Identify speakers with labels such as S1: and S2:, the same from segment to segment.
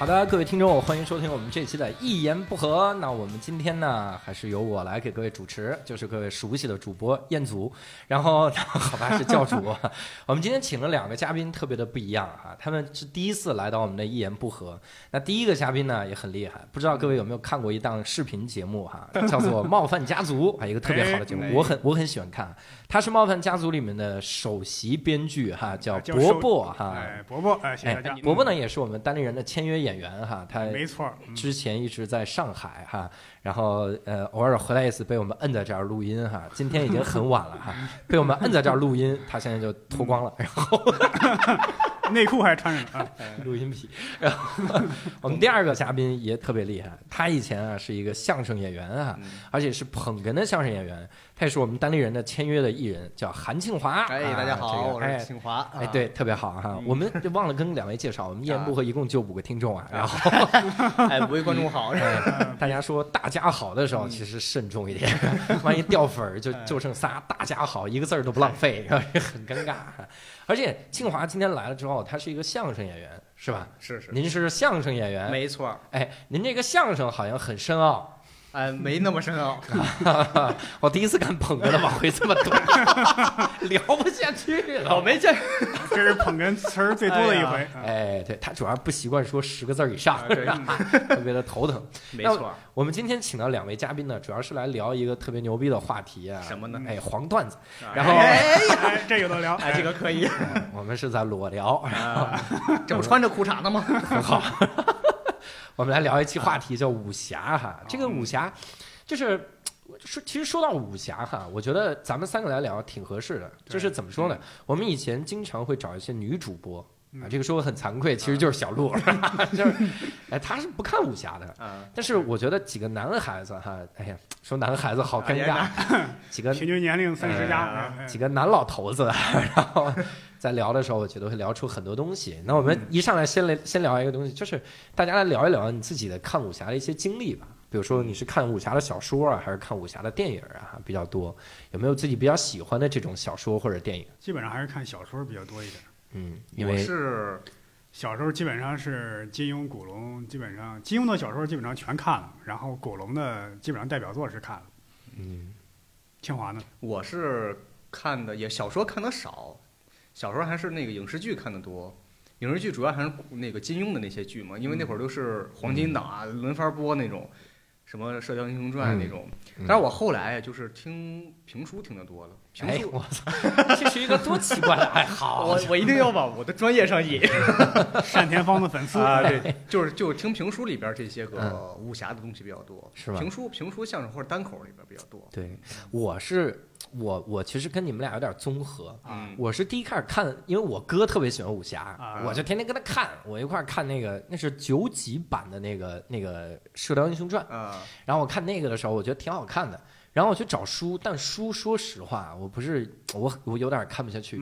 S1: 好的，各位听众，欢迎收听我们这期的《一言不合》。那我们今天呢，还是由我来给各位主持，就是各位熟悉的主播彦祖。然后，好吧，是教主。我们今天请了两个嘉宾，特别的不一样啊，他们是第一次来到我们的《一言不合》。那第一个嘉宾呢，也很厉害，不知道各位有没有看过一档视频节目哈，叫做《冒犯家族》，啊，一个特别好的节目，我很我很喜欢看。他是《冒犯家族》里面的首席编剧哈，叫伯伯哈。
S2: 哎，伯伯，哎，谢谢大家。
S1: 伯伯呢，也是我们单立人的签约演。演员哈，他
S2: 没错，
S1: 之前一直在上海哈，然后呃偶尔回来一次，被我们摁在这儿录音哈。今天已经很晚了哈，被我们摁在这儿录音，他现在就脱光了，然后
S2: 内裤还穿着呢，
S1: 录音笔。然后我们第二个嘉宾也特别厉害，他以前啊是一个相声演员啊，而且是捧哏的相声演员。他也是我们单立人的签约的艺人，叫韩庆华。
S3: 哎，大家好，我是庆华。
S1: 哎，对，特别好哈。我们忘了跟两位介绍，我们一言不合一共就五个听众啊。然后，
S3: 哎，五位观众好。
S1: 大家说大家好的时候，其实慎重一点，万一掉粉儿就就剩仨。大家好，一个字儿都不浪费，很尴尬。而且庆华今天来了之后，他是一个相声演员，是吧？
S3: 是是。
S1: 您是相声演员？
S3: 没错。
S1: 哎，您这个相声好像很深奥。
S3: 哎，没那么深奥。
S1: 我第一次看捧哏的往回这么短，聊不下去了。
S3: 我没见，
S2: 这是捧哏词儿最多的一回。
S1: 哎，对他主要不习惯说十个字以上，特别的头疼。
S3: 没错，
S1: 我们今天请到两位嘉宾呢，主要是来聊一个特别牛逼的话题啊。
S3: 什么呢？
S1: 哎，黄段子。然后，
S2: 哎，这有的聊，
S3: 哎，这个可以。
S1: 我们是在裸聊，
S3: 这不穿着裤衩呢吗？
S1: 很好。我们来聊一期话题，叫武侠哈。这个武侠，就是说，其实说到武侠哈，我觉得咱们三个来聊挺合适的。就是怎么说呢？我们以前经常会找一些女主播啊，这个说我很惭愧，其实就是小鹿，就是哎，他是不看武侠的。但是我觉得几个男孩子哈，哎呀，说男孩子好尴尬，几个
S2: 平均年龄三十加，
S1: 几个男老头子，然后。在聊的时候，我觉得会聊出很多东西。那我们一上来先来先聊一个东西，就是大家来聊一聊你自己的看武侠的一些经历吧。比如说你是看武侠的小说啊，还是看武侠的电影啊比较多？有没有自己比较喜欢的这种小说或者电影？
S2: 基本上还是看小说比较多一点。
S1: 嗯，
S3: 因为是
S2: 小时候基本上是金庸、古龙，基本上金庸的小说基本上全看了，然后古龙的基本上代表作是看了。
S1: 嗯，
S2: 清华呢？
S3: 我是看的也小说看的少。小时候还是那个影视剧看的多，影视剧主要还是那个金庸的那些剧嘛，因为那会儿都是黄金档啊，轮番播那种，什么《射雕英雄传》那种。但是我后来就是听评书听得多了。评书，
S1: 我操，这是一个多奇怪的爱好！
S3: 我我一定要往我的专业上引。
S2: 单田芳的粉丝
S3: 啊，对，就是就听评书里边这些个武侠的东西比较多，
S1: 是吧？
S3: 评书、评书、相声或者单口里边比较多。
S1: 对，我是。我我其实跟你们俩有点综合，我是第一开始看，因为我哥特别喜欢武侠，我就天天跟他看，我一块看那个那是九几版的那个那个《射雕英雄传》，然后我看那个的时候，我觉得挺好看的，然后我去找书，但书说实话，我不是我我有点看不下去，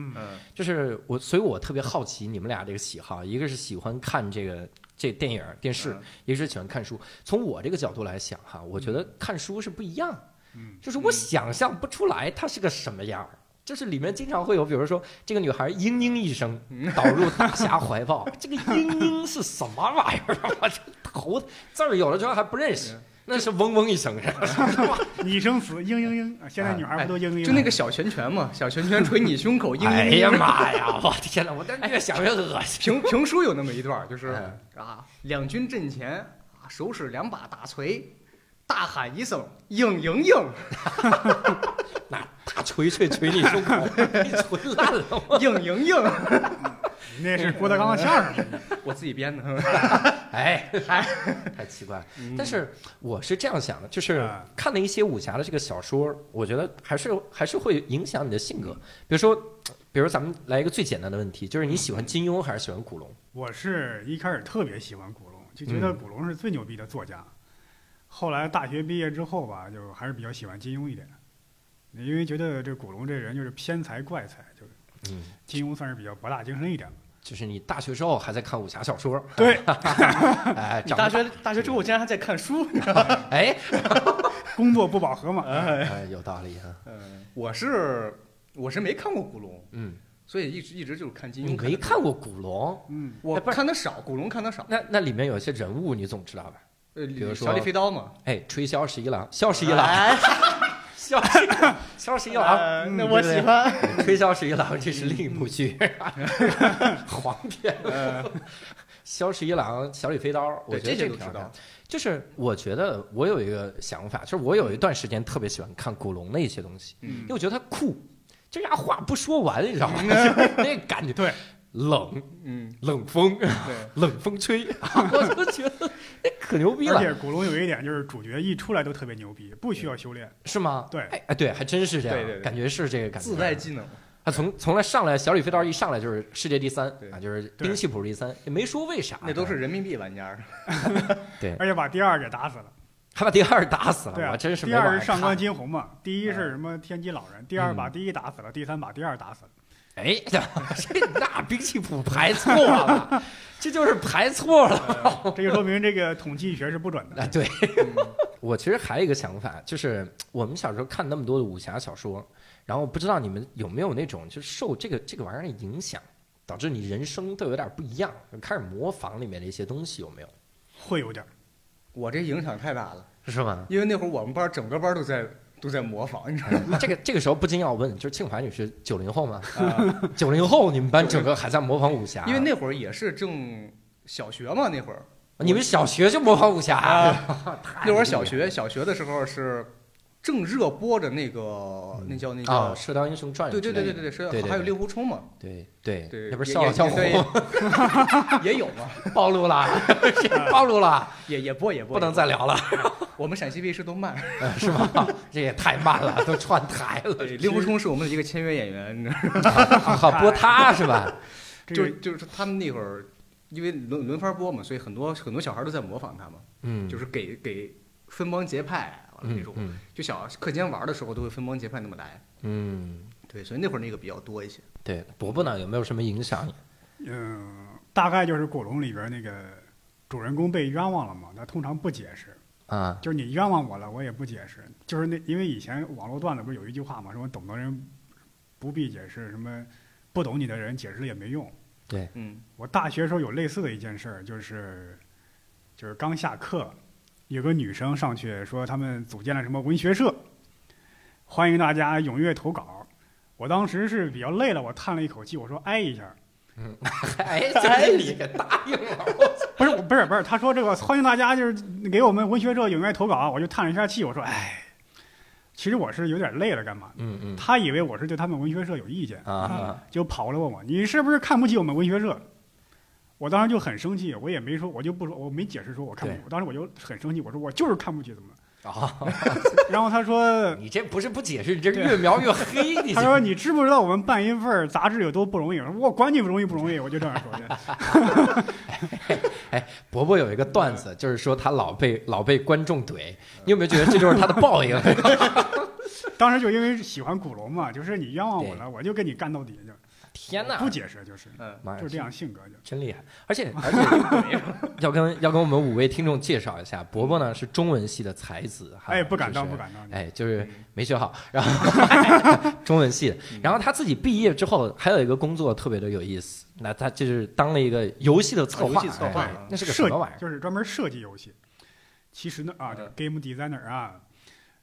S1: 就是我，所以我特别好奇你们俩这个喜好，一个是喜欢看这个这电影电视，一个是喜欢看书。从我这个角度来想哈，我觉得看书是不一样。就是我想象不出来它是个什么样儿，就是里面经常会有，比如说这个女孩嘤嘤一声倒入大侠怀抱，这个嘤嘤是什么玩意儿？我这头字儿有的时候还不认识，那是嗡嗡一声是吧？
S2: 你生死嘤嘤嘤，现在女孩不都嘤嘤？
S3: 就那个小拳拳嘛，小拳拳捶你胸口，嘤嘤。哎
S1: 呀妈呀！我天哪，我这越想越恶心。
S3: 评评书有那么一段，就是啊，两军阵前啊，手使两把大锤。大喊一声“嘤嘤嘤”，
S1: 那大锤锤锤你胸口，你锤烂了！
S3: 嘤嘤嘤，
S2: 那是郭德纲的相声，
S3: 我自己编的。
S1: 哎，太太奇怪。但是我是这样想的，就是看了一些武侠的这个小说，我觉得还是还是会影响你的性格。比如说，比如咱们来一个最简单的问题，就是你喜欢金庸还是喜欢古龙？
S2: 我是一开始特别喜欢古龙，就觉得古龙是最牛逼的作家。后来大学毕业之后吧，就还是比较喜欢金庸一点，因为觉得这古龙这人就是偏才怪才，就是，嗯，金庸算是比较博大精深一点
S1: 就是你大学之后还在看武侠小说，
S2: 对，
S1: 哎，
S3: 大学大学之后竟然还在看书，
S1: 哎，
S2: 工作不饱和嘛，
S1: 哎，有道理哈。
S3: 嗯，我是我是没看过古龙，
S1: 嗯，
S3: 所以一直一直就是看金庸。
S1: 你没看过古龙？
S2: 嗯，
S3: 我看的少，古龙看的少。
S1: 那那里面有一些人物你总知道吧？
S3: 呃，
S1: 比如说
S3: 小李飞刀嘛，
S1: 哎，吹箫十一郎，箫十一郎，
S3: 哎
S1: 箫十一郎，箫十一郎，
S3: 呃那我喜欢。
S1: 吹箫十一郎，这是另一部剧 黄片。萧十一郎，小李飞刀，我觉得这个挺好看
S3: 都知道。
S1: 就是我觉得我有一个想法，就是我有一段时间特别喜欢看古龙的一些东西，
S3: 嗯
S1: 因为我觉得他酷，这家话不说完，你知道吗？那个感觉
S2: 对，
S1: 冷
S3: 嗯，
S1: 冷风，冷风吹，我就觉得哎可牛逼了，
S2: 而且古龙有一点就是主角一出来都特别牛逼，不需要修炼。
S1: 是吗？
S2: 对
S1: 哎哎，对，还真是这样，
S3: 对对对
S1: 感觉是这个感觉。
S3: 自带技能。
S1: 他从从来上来小李飞刀一上来就是世界第三
S3: 对
S1: 啊，就是兵器谱第三，也没说为啥，
S3: 那都是人民币玩家。
S2: 对 而且把第二给打死了。
S1: 还把第二打死了，
S2: 对啊，
S1: 我真是
S2: 第二是上官。金鸿嘛，第一是什么天机老人，第二
S1: 嗯
S2: 把第一打死了，第三把第二打死了。
S1: 哎，这那兵器谱排错了，这就是排错了。
S2: 这就说明这个统计学是不准的。
S1: 啊，对
S3: 嗯
S1: 我其实还有一个想法，就是我们小时候看那么多的武侠小说，然后不知道你们有没有那种就是受这个这个玩意儿的影响，导致你人生都有点不一样，开始模仿里面的一些东西，有没有？
S2: 会有点。
S3: 我这影响太大了，
S1: 是吗？
S3: 因为那会儿我们班整个班都在都在模仿，你知道吗？
S1: 这个这个时候不禁要问，就是庆华女士九零后吗？
S3: 啊
S1: 九零后，你们班整个还在模仿武侠？
S3: 因为那会儿也是正小学嘛，那会儿
S1: 你们小学就模仿武侠，
S3: 啊 那会儿小学小学的时候是正热播着那个那叫那
S1: 啊，
S3: 叫《
S1: 射雕英雄传》
S3: 对对对对对是
S1: 对对
S3: 还有
S1: 对。
S3: 令狐冲嘛，
S1: 对对
S3: 对，
S1: 那不是《
S3: 也
S1: 笑傲江湖
S3: 也》也有嘛，
S1: 暴露了，暴露了，
S3: 也也播也播，
S1: 不能再聊了，
S3: 我们陕西卫视都慢。
S1: 呃是吧？这也太慢了，都串台了。
S3: 对，令狐冲是我们的一个签约演员，你知道吗
S1: 好播他是吧？
S3: 就
S2: 这个
S3: 就是他们那会儿。因为轮轮番播嘛，所以很多很多小孩都在模仿他嘛，
S1: 嗯，
S3: 就是给给分帮结派完了那种，
S1: 嗯嗯
S3: 就小课间玩的时候都会分帮结派那么来，
S1: 嗯，
S3: 对，所以那会儿那个比较多一些。
S1: 对，伯伯呢有没有什么影响？
S2: 嗯，大概就是古龙里边那个主人公被冤枉了嘛，他通常不解释，
S1: 啊，
S2: 就是你冤枉我了，我也不解释。就是那因为以前网络段子不是有一句话嘛，什么懂的人不必解释，什么不懂你的人解释了也没用。
S3: 对嗯
S2: 我大学时候有类似的一件事儿，就是就是刚下课，有个女生上去说他们组建了什么文学社，欢迎大家踊跃投稿。我当时是比较累了，我叹了一口气，我说哎一下，
S1: 哎，就是你给答应了，
S2: 不是不是不是，他说这个欢迎大家就是给我们文学社踊跃投稿，我就叹了一下气，我说哎，其实我是有点累了，干嘛？
S1: 嗯嗯
S2: 他以为我是对他们文学社有意见，
S1: 啊，
S2: 就跑过来问我你是不是看不起我们文学社？我当时就很生气，我也没说，我就不说，我没解释说我看不起，我当时我就很生气，我说我就是看不起，怎么了？
S1: 啊，
S2: 然后他说，
S1: 你这不是不解释，你这越描越黑，你
S2: 他说你知不知道我们办一份杂志有多不容易？我说我管你不容易不容易，我就这样说的。
S1: 哎伯伯有一个段子，就是说他老被老被观众怼，你有没有觉得这就是他的报应？
S2: 当时就因为喜欢古龙嘛，就是你冤枉我了，我就跟你干到底，就
S1: 天哪，
S2: 不解释，就是
S3: 嗯，
S1: 妈呀
S2: 就是这样性格就。
S1: 真厉害！而且而且 要跟要跟我们五位听众介绍一下，伯伯呢是中文系的才子，哈
S2: 哎，不敢当，
S1: 就是
S2: 不敢当。
S1: 哎，就是没学好，然后 中文系的，然后他自己毕业之后还有一个工作特别的有意思，那他就是当了一个游戏的策划，
S3: 游戏策划
S1: 哎那是个什么玩意儿？
S2: 就是专门设计游戏。其实呢，啊，
S3: 嗯
S2: 这 game designer 啊，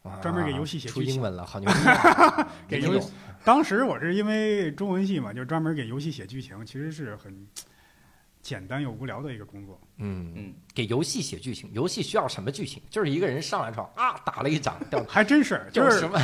S1: 哇
S2: 专门给游戏写剧情
S1: 出英文了，好牛逼啊！
S2: 给游戏当时我是因为中文系嘛，就专门给游戏写剧情，其实是很简单又无聊的一个工作。
S1: 嗯，
S3: 嗯，
S1: 给游戏写剧情，游戏需要什么剧情？就是一个人上来之后啊，打了一掌掉，
S2: 还真是，就是
S1: 什么？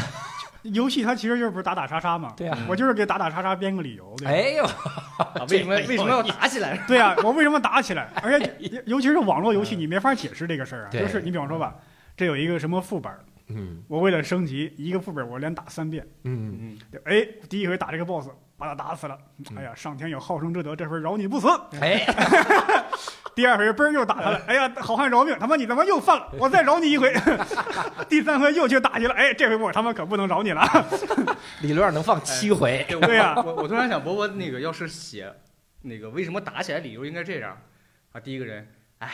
S2: 游戏它其实就是不是打打杀杀嘛？
S1: 对啊
S2: 我就是给打打杀杀编个理由。对吧
S1: 哎呦，
S3: 啊 为什么为什么要打起来？
S2: 对啊，我为什么打起来？而且尤其是网络游戏，你没法解释这个事儿啊。就是你比方说吧，这有一个什么副本，
S1: 嗯
S2: 我为了升级一个副本，我连打三遍。
S1: 嗯，
S3: 嗯，
S2: 对哎，第一回打这个 boss，把他打死了。
S1: 嗯
S2: 哎呀，上天有好生之德，这回饶你不死。
S1: 哎，
S2: 第二回嘣儿又打他了，哎呀，好汉饶命！他妈你他妈又犯了，我再饶你一回。第三回又去打去了，哎，这回我他妈可不能饶你了。
S1: 理论上能放七回，
S3: 对
S2: 对呀
S3: 我我突然想，伯伯那个要是写那个为什么打起来理由应该这样啊，第一个人，哎，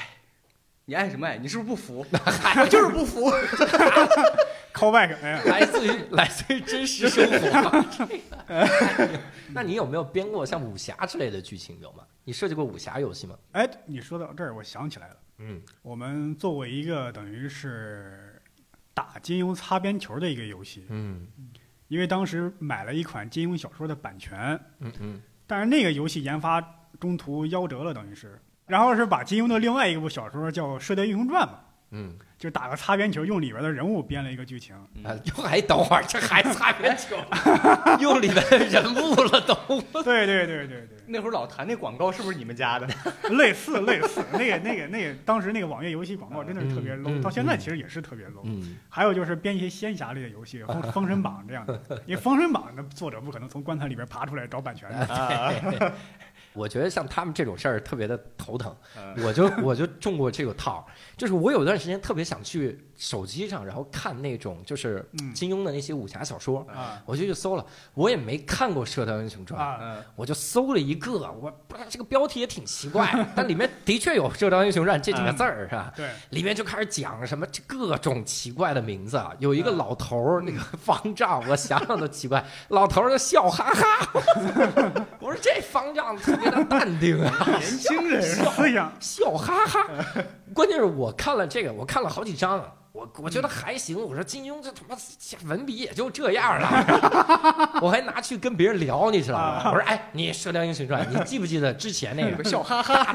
S3: 你爱什么爱？你是不是不服？我就是不服。
S2: call back，哎呀，
S1: 来自于 来自于真实生活。那你有没有编过像武侠之类的剧情有吗？你设计过武侠游戏吗？
S2: 哎，你说到这儿，我想起来了，
S1: 嗯
S2: 我们做过一个等于是打金庸擦边球的一个游戏，
S1: 嗯
S2: 因为当时买了一款金庸小说的版权，
S1: 嗯嗯
S2: 但是那个游戏研发中途夭折了，等于是，然后是把金庸的另外一部小说叫《射雕英雄传》嘛，
S1: 嗯，
S2: 就打个擦边球，用里边的人物编了一个剧情。
S1: 啊，又还等会儿，这还擦边球，用里边的人物了都。
S2: 对对对对对，
S3: 那会儿老谈那广告是不是你们家的？
S2: 类似类似，那个那个那个，当时那个网页游戏广告真的是特别
S1: 嗯
S2: low，、
S1: 嗯
S2: 到现在其实也是特别 low。
S1: 嗯
S2: 还有就是编一些仙侠类的游戏，封《封神榜》这样的，因为《封神榜》的作者不可能从棺材里边爬出来找版权的。
S3: 啊，
S1: 我觉得像他们这种事儿特别的头疼，
S3: 嗯。
S1: 我就我就中过这个套，就是我有段时间特别想去手机上，然后看那种就是
S2: 嗯
S1: 金庸的那些武侠小说，
S2: 啊
S1: 我就去搜了，我也没看过《射雕英雄传》，我就搜了一个，我这个标题也挺奇怪，但里面的确有《射雕英雄传》这几个字儿，是吧？
S2: 对，
S1: 里面就开始讲什么各种奇怪的名字啊，有一个老头儿，那个方丈，我想想都奇怪，老头儿就笑哈哈，我说这方丈特别的淡定啊，
S3: 年轻人
S2: 思想
S1: 笑哈哈。关键是我看了这个，我看了好几章啊，我我觉得还行。我说金庸这他妈文笔也就这样了，我还拿去跟别人聊，你知道吗？我说哎，你《射雕英雄传》，你记不记得之前那个
S3: 笑哈哈，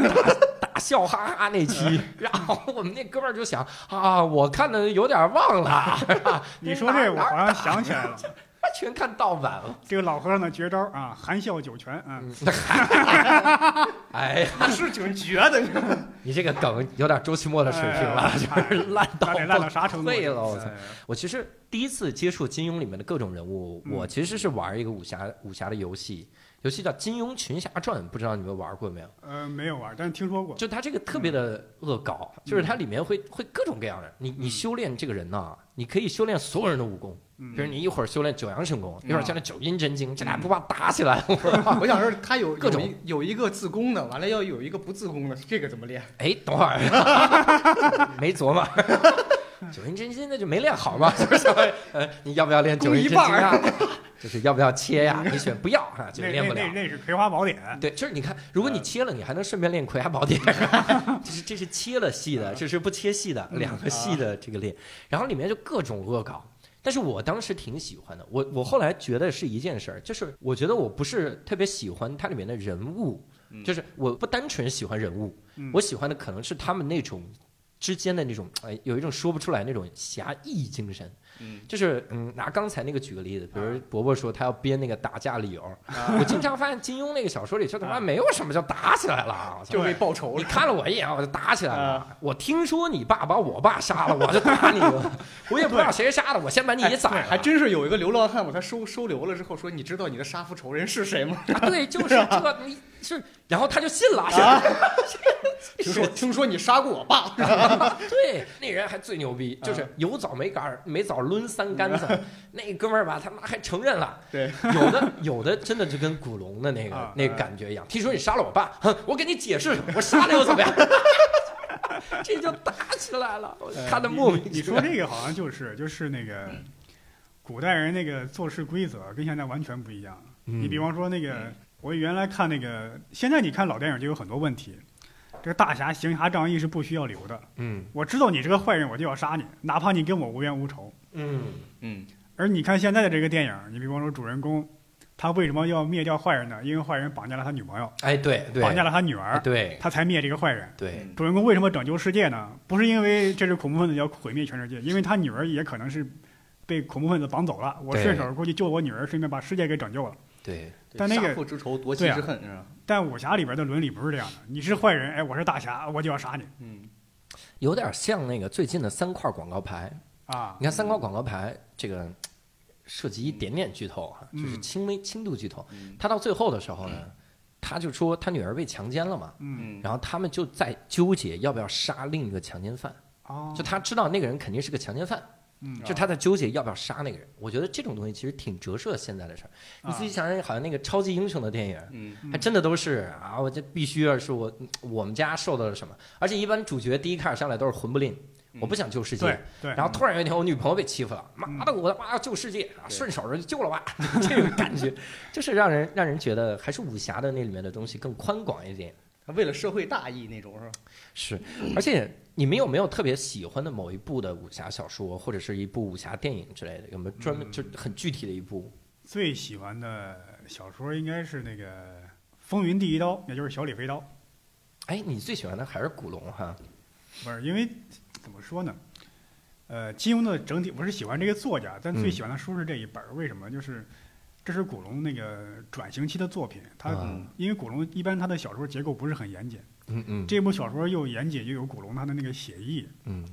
S1: 打笑哈哈那期？然后我们那哥们儿就想啊，我看的有点忘了，
S2: 你说这，我好像想起来了，
S1: 全看盗版了。
S2: 这个老和尚的绝招啊，含笑九泉啊，
S1: 嗯 哎呀，
S3: 是挺绝的，你
S1: 这个梗有点周奇墨的水平了，
S2: 哎
S1: 就是烂到
S2: 烂到啥程度？
S1: 废了我操
S2: 哎
S1: 我其实第一次接触金庸里面的各种人物，
S2: 嗯
S1: 我其实是玩一个武侠武侠的游戏，游戏叫《金庸群侠传》，不知道你们玩过没有？
S2: 呃，没有玩，但是听说过。
S1: 就它这个特别的恶搞，就是它里面会会各种各样的。你你修炼这个人呐，你可以修炼所有人的武功，
S2: 嗯
S1: 比如你一会儿修炼九阳神功，一会儿修炼九阴真经，这俩
S2: 嗯
S1: 不怕打起来？我
S3: 想说他有
S1: 各种
S3: 有一个自宫的，完了要有一个不自宫的，这个怎么练？
S1: 哎，等会儿 没琢磨。九阴真经那就没练好嘛，就是呃，你要不要练九阴真经啊？就是要不要切呀？你选不要啊，就
S2: 那
S1: 练不了
S2: 那那。那是《葵花宝典》
S1: 对，就是你看，如果你切了，你还能顺便练葵花宝典，这是这是切了戏的，这是不切戏的，两个戏的这个练，然后里面就各种恶搞。但是我当时挺喜欢的，我我后来觉得是一件事儿，就是我觉得我不是特别喜欢它里面的人物，
S3: 嗯
S1: 就是我不单纯喜欢人物，
S2: 嗯
S1: 我喜欢的可能是他们那种之间的那种，哎，有一种说不出来那种侠义精神。
S3: 嗯，
S1: 就是嗯，拿刚才那个举个例子，比如伯伯说他要编那个打架理由，
S3: 啊
S1: 我经常发现金庸那个小说里就他妈没有什么叫打起来了
S3: 就是为报仇了。
S1: 你看了我一眼我就打起来了。我听说你爸把我爸杀了，我就打你了。我也不知道谁杀的，我先把你给宰
S3: 对，
S1: 了。
S3: 还真是有一个流浪汉，把他收收留了之后说：“你知道你的杀父仇人是谁吗
S1: 啊，对，就是 这，你是，然后他就信了。”
S3: 听说听说你杀过我爸，
S1: 对，那人还最牛逼，就是有枣没杆儿，没枣抡三杆子。那哥们儿吧，他妈还承认了。
S3: 对，
S1: 有的有的真的就跟古龙的那个
S2: 啊
S1: 那个感觉一样。听说你杀了我爸，哼，我给你解释，我杀了又怎么样？这就打起来了，我看的莫名
S2: 你
S1: 其妙。
S2: 说这个好像就是就是那个古代人那个做事规则跟现在完全不一样。你比方说那个，我原来看那个，现在你看老电影就有很多问题。这个大侠行侠仗义是不需要留的。
S1: 嗯
S2: 我知道你是个坏人，我就要杀你，哪怕你跟我无冤无仇。
S1: 嗯
S3: 嗯，
S2: 而你看现在的这个电影，你比方说主人公，他为什么要灭掉坏人呢？因为坏人绑架了他女朋友，
S1: 哎，对对，
S2: 绑架了他女
S1: 哎
S2: 儿，
S1: 对
S2: 他才灭这个坏人。
S1: 对，
S2: 主人公为什么拯救世界呢？不是因为这是恐怖分子要毁灭全世界，因为他女儿也可能是被恐怖分子绑走了。我顺手过去救我女儿，顺便把世界给拯救了。
S1: 对，
S2: 但那个
S3: 杀父之仇，夺妻之恨，是吧？
S2: 但武侠里边的伦理不是这样的，你是坏人，哎，我是大侠，我就要杀你
S3: 嗯，
S1: 有点像那个最近的三块广告牌。
S2: 啊！
S1: 你看三块广告牌这个涉及一点点剧透啊，就是
S2: 嗯
S1: 轻微轻度剧透。
S3: 嗯
S1: 他到最后的时候呢，他就说他女儿被强奸了嘛，
S2: 嗯，
S3: 嗯，
S1: 然后他们就在纠结要不要杀另一个强奸犯。
S2: 哦，
S1: 就他知道那个人肯定是个强奸犯，
S2: 嗯
S1: 就他在纠结要不要杀那个人。我觉得这种东西其实挺折射现在的事儿。你自己想想，好像那个超级英雄的电影，
S3: 嗯，
S2: 嗯
S1: 还真的都是啊，我这必须要是我我们家受到了什么，而且一般主角第一开始上来都是魂不吝，我不想救世界。
S2: 对对。
S1: 然后突然有一天，我女朋友被欺负了，妈的，我他妈要救世界，顺手就救了吧，这种感觉就是让人让人觉得还是武侠的那里面的东西更宽广一点。
S3: 为了社会大义那种是吧？
S1: 是，而且你们有没有特别喜欢的某一部的武侠小说，或者是一部武侠电影之类的？有没有专门就很具体的一部？
S2: 最喜欢的小说应该是那个《风云第一刀》，也就是小李飞刀。
S1: 哎，你最喜欢的还是古龙哈？
S2: 不是，因为怎么说呢？呃，金庸的整体我是喜欢这个作家，但最喜欢的书是这一本儿。为什么？就是这是古龙那个转型期的作品。他因为古龙一般他的小说结构不是很严谨。
S1: 嗯嗯。
S2: 这部小说又严谨又有古龙他的那个写意。
S1: 嗯。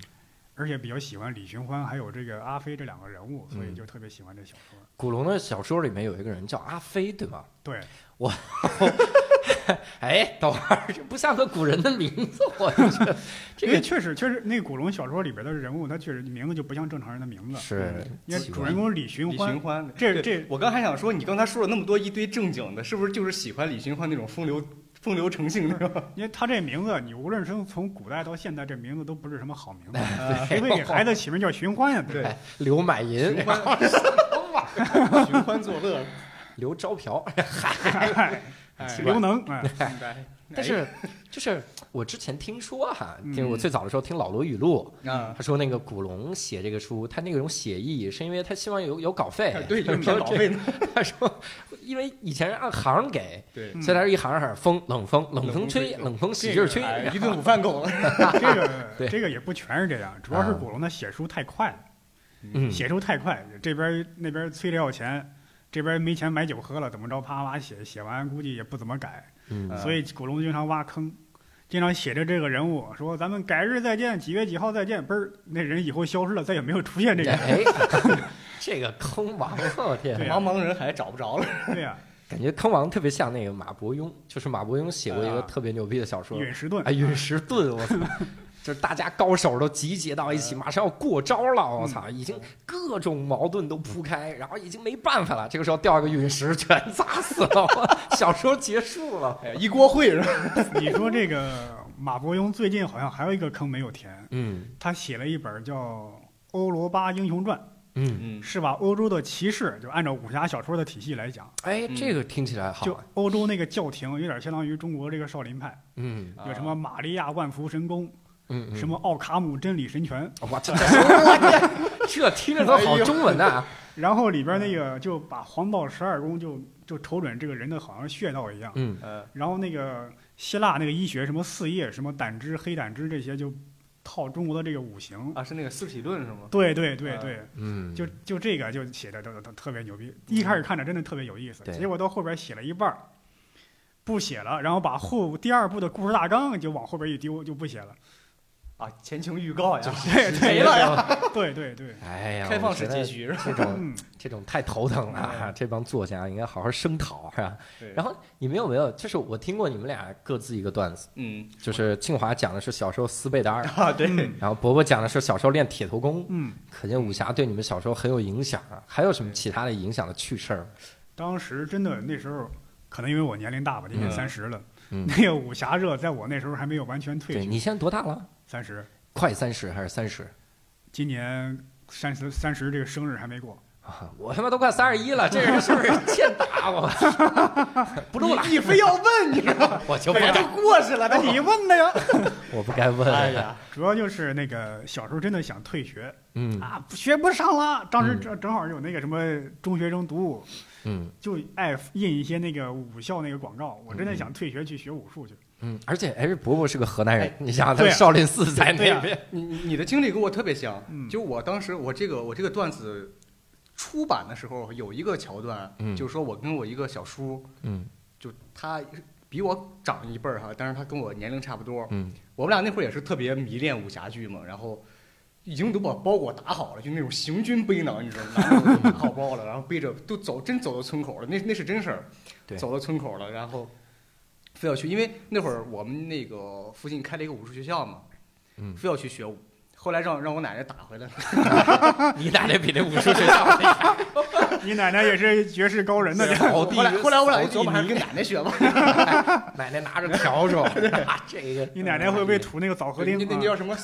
S2: 而且比较喜欢李寻欢还有这个阿飞这两个人物，所以就特别喜欢这小说。
S1: 古龙的小说里面有一个人叫阿飞，对吧？
S2: 对。
S1: 我。哎，等会儿这不像个古人的名字，我觉得 这个
S2: 确实确实，那古龙小说里边的人物，他确实名字就不像正常人的名字。
S1: 是，
S2: 因为主人公李寻
S3: 欢。李寻欢，
S2: 这这，
S3: 我刚还想说，你刚才说了那么多一堆正经的，是不是就是喜欢李寻欢那种风流风流成性的？
S2: 因为他这名字，你无论是从古代到现在，这名字都不是什么好名字。谁会给孩子起名叫寻欢呀？
S3: 对，
S1: 刘满银，
S3: 寻欢，寻欢作乐，
S1: 刘招嫖，
S2: 嗨。刘能，
S1: 但是就是我之前听说哈，就是我最早的时候听老罗语录，他说那个古龙写这个书，他那种写意是因为他希望有有稿费，
S3: 对，有稿费。
S1: 他说，因为以前是按行给，
S3: 对，
S1: 现在是一行行风冷风冷风吹冷风使劲吹，
S3: 一顿午饭够了。
S2: 这个这个也不全是这样，主要是古龙他写书太快了，写书太快，这边那边催着要钱。这边没钱买酒喝了，怎么着？啪啪写，写完估计也不怎么改，所以古龙经常挖坑，经常写着这个人物，说咱们改日再见，几月几号再见，嘣儿，那人以后消失了，再也没有出现这个。
S1: 哎，这个坑王，我天，
S3: 茫茫人海找不着了。
S2: 对呀，
S1: 感觉坑王特别像那个马伯庸，就是马伯庸写过一个特别牛逼的小说《
S2: 陨石盾》。
S1: 哎，《陨石盾》，我操。就是大家高手都集结到一起，马上要过招了。我操，已经各种矛盾都铺开，然后已经没办法了。这个时候掉一个陨石，全砸死了。小说结束了，
S3: 一锅烩是吧？
S2: 你说这个马伯庸最近好像还有一个坑没有填。
S1: 嗯，
S2: 他写了一本叫《欧罗巴英雄传》。
S1: 嗯嗯，
S2: 是把欧洲的骑士就按照武侠小说的体系来讲。
S1: 哎，这个听起来好。
S2: 就欧洲那个教廷有点相当于中国这个少林派。
S1: 嗯，
S2: 有什么玛利亚万福神功。
S1: 嗯，
S2: 什么奥卡姆真理神拳？
S1: 我这这听着都好中文呐。
S2: 然后里边那个就把黄道十二宫就就瞅准这个人的好像穴道一样。
S1: 嗯
S2: 然后那个希腊那个医学什么四叶什么胆汁黑胆汁这些就套中国的这个五行
S3: 啊，是那个四体论是吗？
S2: 对对对对，
S1: 嗯，
S2: 就就这个就写的都都特别牛逼。一开始看着真的特别有意思，结果到后边写了一半不写了，然后把后第二部的故事大纲就往后边一丢，就不写了。
S3: 啊，前情预告呀，对
S2: 没了呀！对对对，
S1: 哎呀，
S3: 开放式结局，
S1: 这种这种太头疼了。这帮作家应该好好声讨，是吧？然后你们有没有？就是我听过你们俩各自一个段子，
S3: 嗯，
S1: 就是庆华讲的是小时候撕被单儿
S3: 啊，对。
S1: 然后伯伯讲的是小时候练铁头功，
S2: 嗯，
S1: 可见武侠对你们小时候很有影响啊。还有什么其他的影响的趣事儿？
S2: 当时真的那时候，可能因为我年龄大吧，今年三十了，
S1: 嗯，
S2: 那个武侠热在我那时候还没有完全退去。
S1: 你现在多大了？
S2: 三十，
S1: 快三十还是三十？
S2: 今年三十三十，这个生日还没过
S1: 啊！我他妈都快三十一了，这人是不是欠打我？不录了，
S3: 你非要问你，
S1: 我就
S3: 本来就过去了，那你问的呀？
S1: 我不该问。
S3: 哎呀，
S2: 主要就是那个小时候真的想退学，
S1: 嗯
S2: 啊，学不上了。当时正正好有那个什么中学生读，
S1: 嗯，
S2: 就爱印一些那个武校那个广告。我真的想退学去学武术去。
S1: 嗯，而且哎，伯伯是个河南人，你想他少林寺在那边，
S3: 你你的经历跟我特别像。就我当时我这个我这个段子出版的时候有一个桥段，就是说我跟我一个小叔，
S1: 嗯，
S3: 就他比我长一辈儿哈，但是他跟我年龄差不多，
S1: 嗯，
S3: 我们俩那会儿也是特别迷恋武侠剧嘛，然后已经都把包裹打好了，就那种行军背囊，你知道吗？打好包了，然后背着都走，真走到村口了，那那是真事儿，走到村口了，然后。非要去，因为那会儿我们那个附近开了一个武术学校嘛，
S1: 嗯，
S3: 非要去学武。后来让让我奶奶打回来了。
S1: 你奶奶比那武术学校厉害。
S2: 你奶奶也是绝世高人呢。
S3: 后来后来我俩琢磨还是跟奶奶学吧。
S1: 奶奶拿着笤帚，这个。
S2: 你奶奶会不会吐那个枣核钉？
S3: 那那叫什么？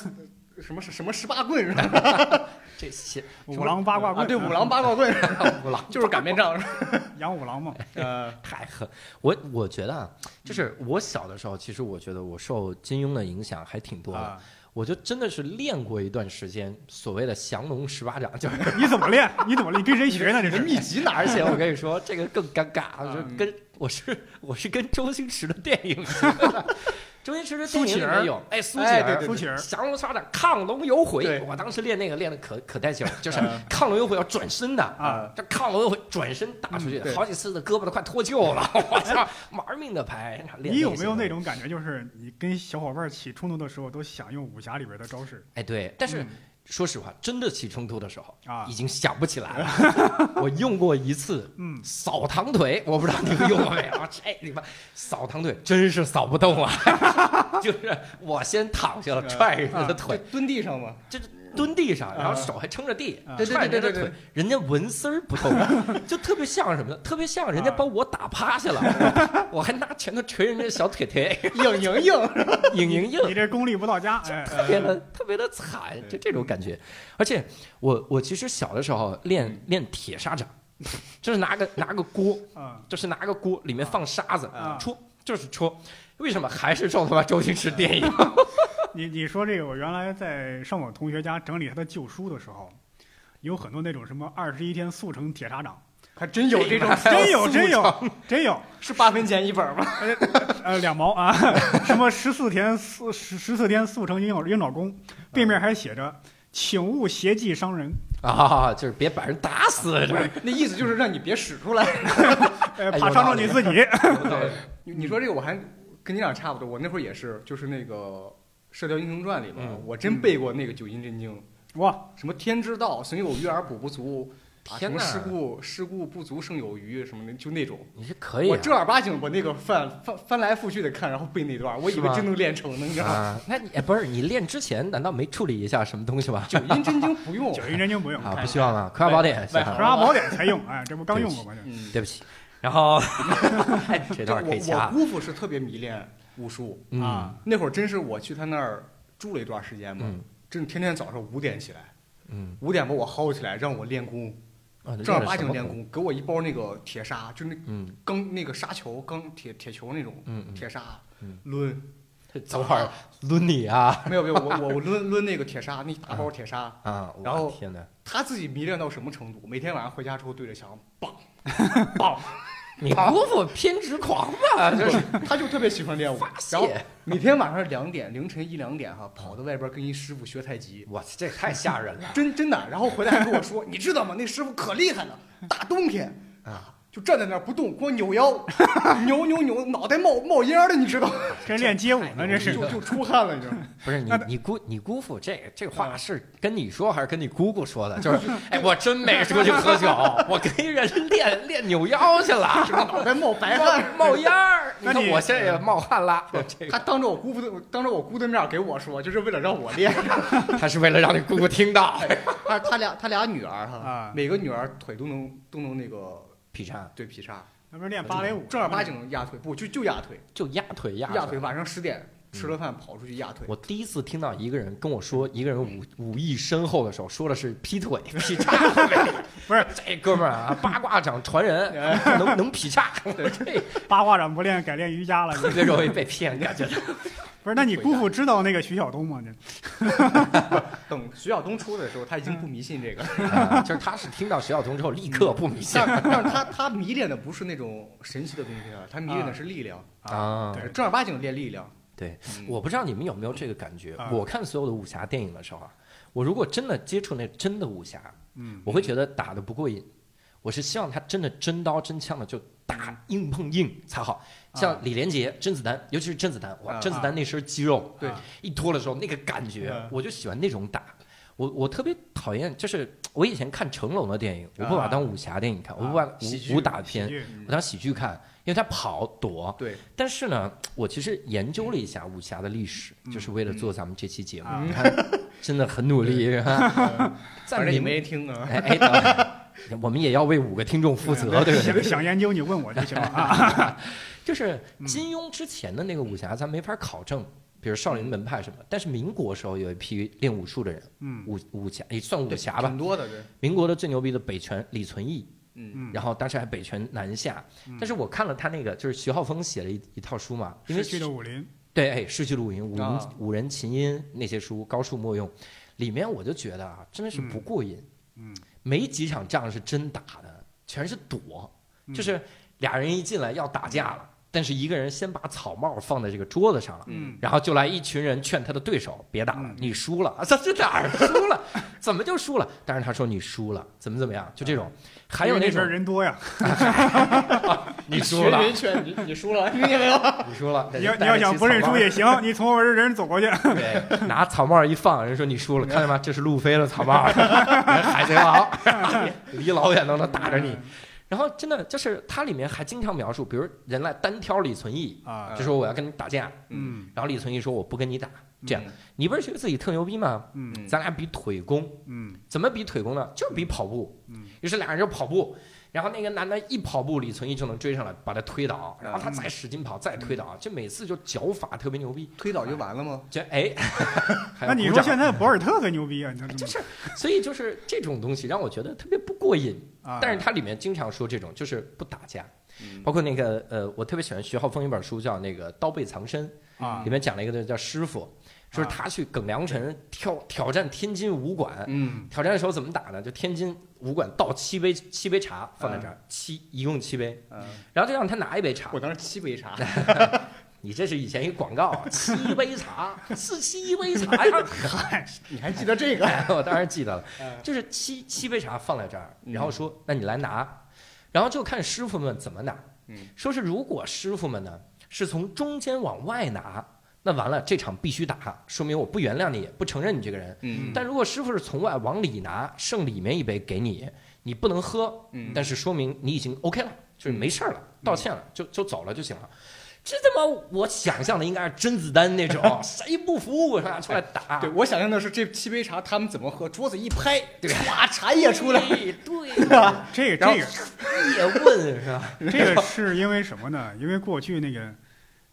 S3: 什么什么十八棍是吧？
S1: 这些
S2: 五郎八卦
S3: 啊，
S2: 棍，
S3: 对，五郎八卦棍，
S1: 五郎
S3: 就是擀面杖。
S2: 杨 五郎嘛，
S3: 呃，
S1: 太狠。我我觉得啊，就是我小的时候，其实我觉得我受金庸的影响还挺多的。
S2: 啊，
S1: 我就真的是练过一段时间所谓的降龙十八掌，就是
S2: 你怎么练？你怎么练？你跟谁学呢？这是
S3: 你的秘籍哪儿
S1: 而且？我跟你说，这个更尴尬，
S3: 嗯
S1: 就跟我是我是跟周星驰的电影学的。周星驰的电影里
S2: 苏乞儿
S1: 面有，哎，苏乞儿
S3: 哎对对
S2: 苏乞儿，
S1: 降龙十八掌，亢龙有悔。我当时练那个练的可可带劲了，就是
S3: 嗯
S1: 亢龙有悔要转身的
S2: 啊，
S1: 这亢龙有悔转身打出去好几次的胳膊都快脱臼了，我操，玩命的拍。练
S2: 你有没有？那种感觉，就是你跟小伙伴起冲突的时候，都想用武侠里边的招式？
S1: 哎，对，但是
S2: 嗯
S1: 说实话，真的起冲突的时候
S2: 啊
S1: 已经想不起来了。我用过一次
S2: 嗯，
S1: 扫堂腿，我不知道你们用过没有？这你妈扫堂腿真是扫不动啊！就是我先躺下了，
S3: 嗯
S1: 踹人家的腿，
S3: 蹲地上嘛，
S1: 蹲地上，然后
S3: 啊
S1: 手还撑着地
S2: 啊，
S3: 对对
S1: 踹人家的
S3: 对对对
S1: 腿，人家纹丝儿不透，就特别像什么呢？特别像人家
S2: 啊
S1: 把我打趴下了，我还拿拳头捶人家小腿腿，
S3: 硬硬硬。
S1: 硬 硬硬
S2: 你。这功力不到家，哎，
S1: 特别的特别的惨，就这种感觉。而且我我其实小的时候练练铁砂掌，就是拿个拿个锅，
S2: 嗯
S1: 就是拿个锅里面放沙子
S2: 啊
S1: 戳，就是戳。为什么还是照他妈周星驰电影？
S2: 你你说这个，我原来在上我同学家整理他的旧书的时候，有很多那种什么二十一天速成铁砂掌，
S3: 还真有这种，
S2: 真有真有真有，
S3: 是八分钱一本吗？
S2: 呃两毛啊，什么十四天速十十四天速成鹰爪鹰爪功，背面还写着请勿邪计伤人，
S1: 啊，就是别把人打死，
S3: 那意思就是让你别使出来。
S2: 怕伤着你自己。
S3: 你说这个我还跟你俩差不多，我那会儿也是，就是那个《射雕英雄传》里边，
S1: 嗯
S3: 我真背过那个九阴真经，
S2: 哇，
S3: 什么天之道，损有余而补不足。啊什么
S1: 天哪
S3: 事故事故不足胜有余什么的，就那种。
S1: 你是可以啊
S3: 我正儿八经把那个翻翻翻来覆去的看，然后背那段，我以为真能练成呢，你知道吗？
S1: 啊。那你哎不是你练之前难道没处理一下什么东西吗？
S3: 九阴真经不用，
S2: 九阴真经不用，
S1: 啊，不需要吗？葵花宝典
S2: 葵花宝典才用，哎，这不刚用过吗？这
S3: 嗯，
S1: 对不起。然后 哎这段可以
S3: 我
S1: 掐
S3: 我姑父是特别迷恋武术，
S1: 嗯。
S2: 啊，
S3: 那会儿真是我去他那儿住了一段时间嘛，
S1: 嗯。
S3: 真天天早上五点起来，
S1: 嗯。
S3: 五点把我薅起来让我练功，
S1: 啊，
S3: 正儿八经练功，给我一包那个铁砂，就那
S1: 嗯。
S3: 钢那个沙球，钢铁铁球那种铁砂
S1: 嗯，
S3: 抡，
S1: 等会儿抡你啊。
S3: 没有没有，我我我抡 抡那个铁砂，那一大包铁砂，
S1: 啊！
S3: 然后
S1: 天哪，
S3: 他自己迷恋到什么程度？每天晚上回家之后对着墙，梆梆，
S1: 你姑父偏执狂吧？就是
S3: 他就特别喜欢练武，然后。每天晚上两点，凌晨一两点哈，跑到外边跟一师傅学太极，
S1: 我操，这太吓人了！
S3: 真真的。然后回来还跟我说，你知道吗？那师傅可厉害了，大冬天
S1: 啊，
S3: 就站在那儿不动，光扭腰，扭扭扭，脑袋冒冒烟儿的，你知道
S2: 跟？练街舞呢，这是
S3: 就就出汗了，你知道吗？
S1: 不是你你姑你姑父这这话
S3: 啊
S1: 是跟你说还是跟你姑姑说的？就是哎，我真没出去喝酒，我跟人练练扭腰去了，
S3: 脑袋冒白汗。
S1: 冒烟儿。你
S2: 那
S1: 我现在也冒汗了。
S3: 他当着我姑父的当着我姑的面给我说，就是为了让我练。
S1: 他是为了让你姑姑听到。
S3: 他他俩他俩女儿哈
S2: 啊，
S3: 每个女儿腿都能都能那个
S1: 劈叉
S3: 对劈叉，
S2: 那不是练芭蕾舞，
S3: 正儿八经压腿，不就就压腿，
S1: 就压腿压
S3: 压腿。晚上十点吃了饭跑出去压腿。
S1: 我第一次听到一个人跟我说，一个人武武艺深厚的时候，说的是劈腿、劈叉。
S2: 不是
S1: 这哥们儿啊，八卦掌传人，能能劈叉，这
S2: 八卦掌不练，改练瑜伽了。
S1: 特别容易被骗，感觉。
S2: 不是，那你姑父知道那个徐晓东吗？这
S3: 等徐晓东出的时候，他已经不迷信这个，
S1: 啊就是他是听到徐晓东之后立刻不迷信
S3: 但但是他他迷恋的不是那种神奇的东西啊，他迷恋的是力量，
S1: 啊。
S2: 对
S3: 正儿八经练力量。
S1: 对，
S3: 嗯
S1: 我不知道你们有没有这个感觉
S2: 啊。
S1: 我看所有的武侠电影的时候啊，我如果真的接触那真的武侠，
S2: 嗯，
S1: 我会觉得打的不过瘾。我是希望他真的真刀真枪的就打硬碰硬才好。像李连杰、甄子丹，尤其是甄子丹，哇，
S3: 啊
S1: 甄子丹那身肌肉，
S3: 对
S2: 啊
S1: 一脱的时候那个感觉
S3: 嗯，
S1: 我就喜欢那种打。我我特别讨厌，就是我以前看成龙的电影，我不把它当武侠电影看，我不把武武打片，我当喜剧看，因为他跑躲。
S3: 对，
S1: 但是呢，我其实研究了一下武侠的历史，
S2: 嗯
S1: 就是为了做咱们这期节目。
S2: 嗯
S1: 你看，真的很努力？在
S3: 你没听啊。
S1: 哎 我们也要为五个听众负责，对不对？
S2: 想想研究你问我就行了啊。
S1: 就是金庸之前的那个武侠，咱没法考证。比比如少林门派什么。但是民国时候有一批练武术的人，
S2: 嗯
S1: 武武侠也算武侠吧
S3: 挺。多的，对，
S1: 民国的最牛逼的北拳李存义，
S3: 嗯
S2: 嗯，
S1: 然后当时还北拳南下。
S2: 嗯
S1: 但是我看了他那个，就是徐浩峰写了一一套书嘛，因为
S2: 逝去的武林，
S1: 对，哎，失去了五音，五人、
S3: 啊
S1: 五人琴音那些书，高数莫用，里面我就觉得啊，真的是不过瘾，
S2: 嗯，
S1: 没几场仗是真打的，全是躲，
S2: 嗯
S1: 就是俩人一进来要打架了，但是一个人先把草帽放在这个桌子上了。
S2: 嗯
S1: 然后就来一群人劝他的对手别打了
S2: 嗯，
S1: 你输了啊！这 这哪儿输了？怎么就输了？但是他说你输了，怎么怎么样？就这种，还有那种
S2: 人多呀，
S1: 你输了，
S3: 学拳你你输了，听见没有？
S1: 你输了。
S2: 你要你要想不认输也行，你从我这人走过去，
S1: 对，拿草帽一放，人说你输了，看见吗？这是路飞的草帽，人 海贼王，离老远都能打着你。然后真的就是它里面还经常描述，比如人来单挑李存义，
S2: 啊，
S1: 就说我要跟你打架，
S2: 嗯
S1: 然后李存义说我不跟你打，这样
S3: 嗯
S1: 你不是觉得自己特牛逼吗？
S2: 嗯
S3: 嗯
S1: 咱俩比腿功，
S2: 嗯
S1: 怎么比腿功呢？就是比跑步。
S2: 嗯
S1: 于是俩人就跑步，然后那个男的一跑步，李存义就能追上来，把他推倒，然后他再使劲跑，再推倒，就每次就脚法特别牛逼。
S3: 推倒就完了吗？
S1: 就哎，
S2: 那你说现在博尔特可牛逼啊？
S1: 就是，所以就是这种东西让我觉得特别不过瘾。
S2: 啊，
S1: 但是它里面经常说这种，就是不打架，
S3: 嗯。
S1: 包括那个呃，我特别喜欢徐浩峰一本书叫那个《刀背藏身》，
S2: 啊
S1: 里面讲了一个叫师傅，说是他去耿良辰挑挑战天津武馆，
S3: 嗯。
S1: 挑战的时候怎么打呢？就天津武馆倒七杯七杯茶放在这儿，七一共七杯，
S3: 嗯，
S1: 然后就让他拿一杯茶。
S3: 我。当时七杯茶，
S1: 你这是以前一广告啊，七杯茶是七杯茶呀。
S3: 你还记得这个？
S1: 我当然记得了
S3: 嗯，
S1: 就是七七杯茶放在这儿，
S3: 嗯
S1: 然后说那你来拿，然后就看师傅们怎么拿
S3: 嗯。
S1: 说是如果师傅们呢是从中间往外拿，那完了这场必须打，说明我不原谅你，不承认你这个人。
S3: 嗯
S1: 但如果师傅是从外往里拿，剩里面一杯给你，你不能喝，
S3: 嗯
S1: 但是说明你已经 OK 了，就是没事儿了，道歉了，就就走了就行了。这他妈我想象的应该是甄子丹那种，谁不服我拿出来打。
S3: 对我想象的是这七杯茶他们怎么喝，桌子一拍，唰茶叶出来，
S1: 对 对，
S2: 这个这个
S1: 叶问是吧？
S2: 这个是因为什么呢？因为过去那个，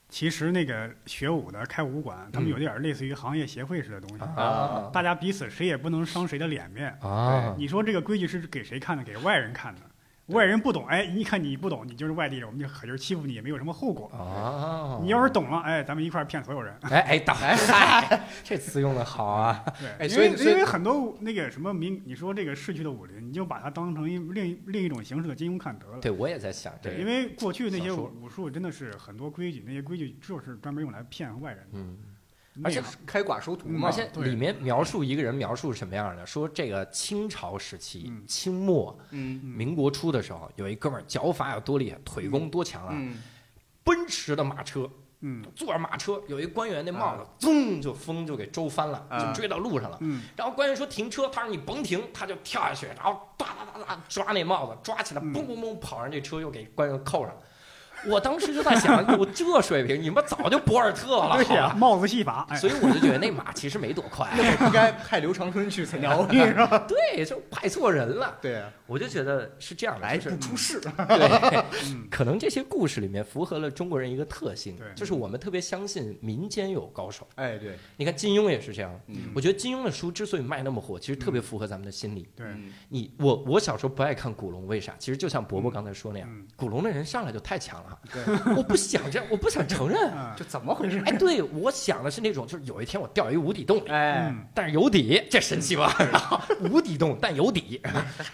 S2: 其实那个学武的开武馆，他们有点类似于行业协会似的东西，
S1: 啊
S2: 大家彼此谁也不能伤谁的脸面。
S1: 啊！
S2: 你说这个规矩是给谁看的？给外人看的。外人不懂，哎，一看你不懂，你就是外地人，我们就可劲儿欺负你，也没有什么后果。
S1: 啊！
S2: 你要是懂了，哎，咱们一块儿骗所有人。
S1: 哎哎，打嗨，这词用的好啊！
S2: 对，
S3: 哎
S2: 因为因为很多那个什么民，你说这个逝去的武林，你就把它当成一另一另一种形式的金庸看得了。
S1: 对我也在想这，个，
S2: 因为过去那些武武术真的是很多规矩，那些规矩就是专门用来骗外人的。
S1: 嗯，
S2: 那
S1: 而且
S3: 开寡收徒
S2: 嗯
S3: 嘛
S1: 而。且里面描述一个人描述是什么样的？说这个清朝时期
S2: 嗯，
S1: 清末民国初的时候，有一哥们儿脚法有多厉害，腿功多强啊！
S3: 嗯
S1: 奔驰的马车，
S2: 嗯
S1: 坐着马车，有一官员那帽子，噌就风就给周翻了，
S3: 啊
S1: 就追到路上了。
S2: 嗯
S1: 然后官员说停车，他说你甭停，他就跳下去，然后哒哒哒哒抓那帽子，抓起来，
S2: 嗯
S1: 嘣嘣嘣跑上这车，又给官员扣上。我当时就在想，我这水平，你们早就博尔特了。
S2: 对呀、帽子戏法，哎，
S1: 所以我就觉得那马其实没多快。
S3: 那会儿应该派刘长春去参加 奥运是吧？
S1: 对，就派错人了。
S3: 对啊，
S1: 我就觉得是这样的，
S3: 来
S1: 就是
S3: 不出事。
S1: 对，
S2: 嗯
S1: 可能这些故事里面符合了中国人一个特性
S2: 对，
S1: 就是我们特别相信民间有高手。
S3: 哎，对，
S1: 你看金庸也是这样，
S3: 嗯
S1: 我觉得金庸的书之所以卖那么火，其实特别符合咱们的心理。
S2: 对，
S3: 嗯
S1: 你我我小时候不爱看古龙，为啥？其实就像伯伯刚才说那样，
S2: 嗯
S1: 古龙的人上来就太强了，
S3: 对，
S1: 我不想这样，我不想承认。
S2: 嗯
S3: 这怎么回事？
S1: 哎，对我想的是那种，就是有一天我掉一无底洞里，
S3: 哎，
S2: 嗯
S1: 但是有底，这神奇吧？然后无底洞但有底，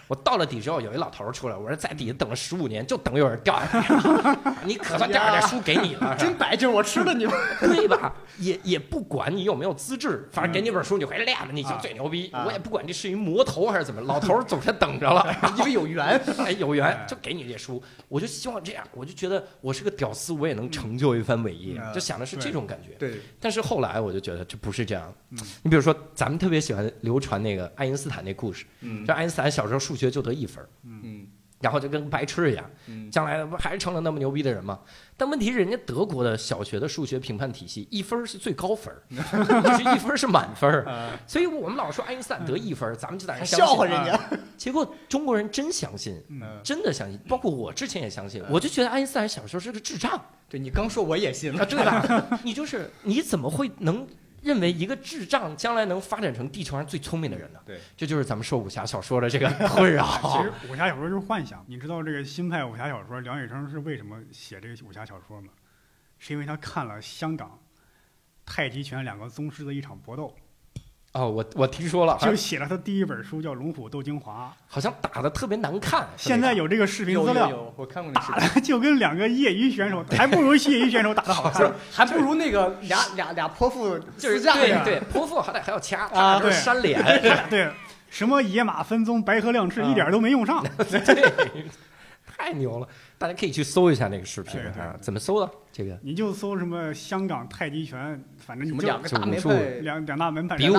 S1: 我到了底之后，有一老头儿出来，我说在底下等了十五年，就等有人掉下来，你可算掉下来，书给你了，
S3: 真白净，我吃了你们。
S1: 对吧？也也不管你有没有资质，反正给你本书，你回来练吧，你就最牛逼。
S3: 啊
S1: 我也不管这是一魔头还是怎么，老头儿总是等着了，
S3: 因为有缘。
S1: 哎，有缘就给你这书，我就希望这样，我就觉得我是个屌丝，我也能成就一番伟业，
S2: 嗯
S1: 就想的是这种感觉。
S3: 对，
S1: 但是后来我就觉得这不是这样。
S2: 嗯。
S1: 你比如说，咱们特别喜欢流传那个爱因斯坦那故事，
S3: 嗯。
S1: 这爱因斯坦小时候数学就得一分然后就跟白痴一样，
S3: 嗯，
S1: 将来不还是成了那么牛逼的人吗？但问题是，人家德国的小学的数学评判体系，一分是最高分，就 是一分是满分所以我们老说爱因斯坦得一分，咱们就在那。
S3: 笑话人家，
S1: 结果中国人真相信，
S2: 嗯，
S1: 真的相信，包括我之前也相信，我就觉得爱因斯坦小时候是个智障。
S3: 对你刚说我也信
S1: 啊，
S3: 了，
S1: 对吧？你就是你怎么会能认为一个智障将来能发展成地球上最聪明的人呢？
S3: 对，
S1: 这就是咱们说武侠小说的这个 困扰。
S2: 其实武侠小说就是幻想。你知道这个新派武侠小说梁羽生是为什么写这个武侠小说吗？是因为他看了香港太极拳两个宗师的一场搏斗，
S1: 哦，我我听说了，
S2: 就写了他第一本书叫《龙虎斗精华
S1: 好像打的特别难看。》。
S2: 现在有这个视频资料，
S3: 有，我看过那视
S2: 打
S3: 频。
S2: 的 就跟两个业余选手，还不如业余选手打的好看。，
S3: 还不如那个俩俩俩泼妇
S1: 就是
S3: 私架呀
S1: 对对，泼妇还得还要掐，
S3: 啊
S2: 对
S1: 扇脸，
S2: 对，什么野马分鬃、白鹤亮翅，
S3: 啊
S2: 一点都没用上。
S1: 对，太牛了！大家可以去搜一下那个视频啊，怎么搜的？这个。
S2: 你就搜什么香港太极拳，反正你就
S3: 什么两个大门派，
S2: 两两大门派。
S1: 比武，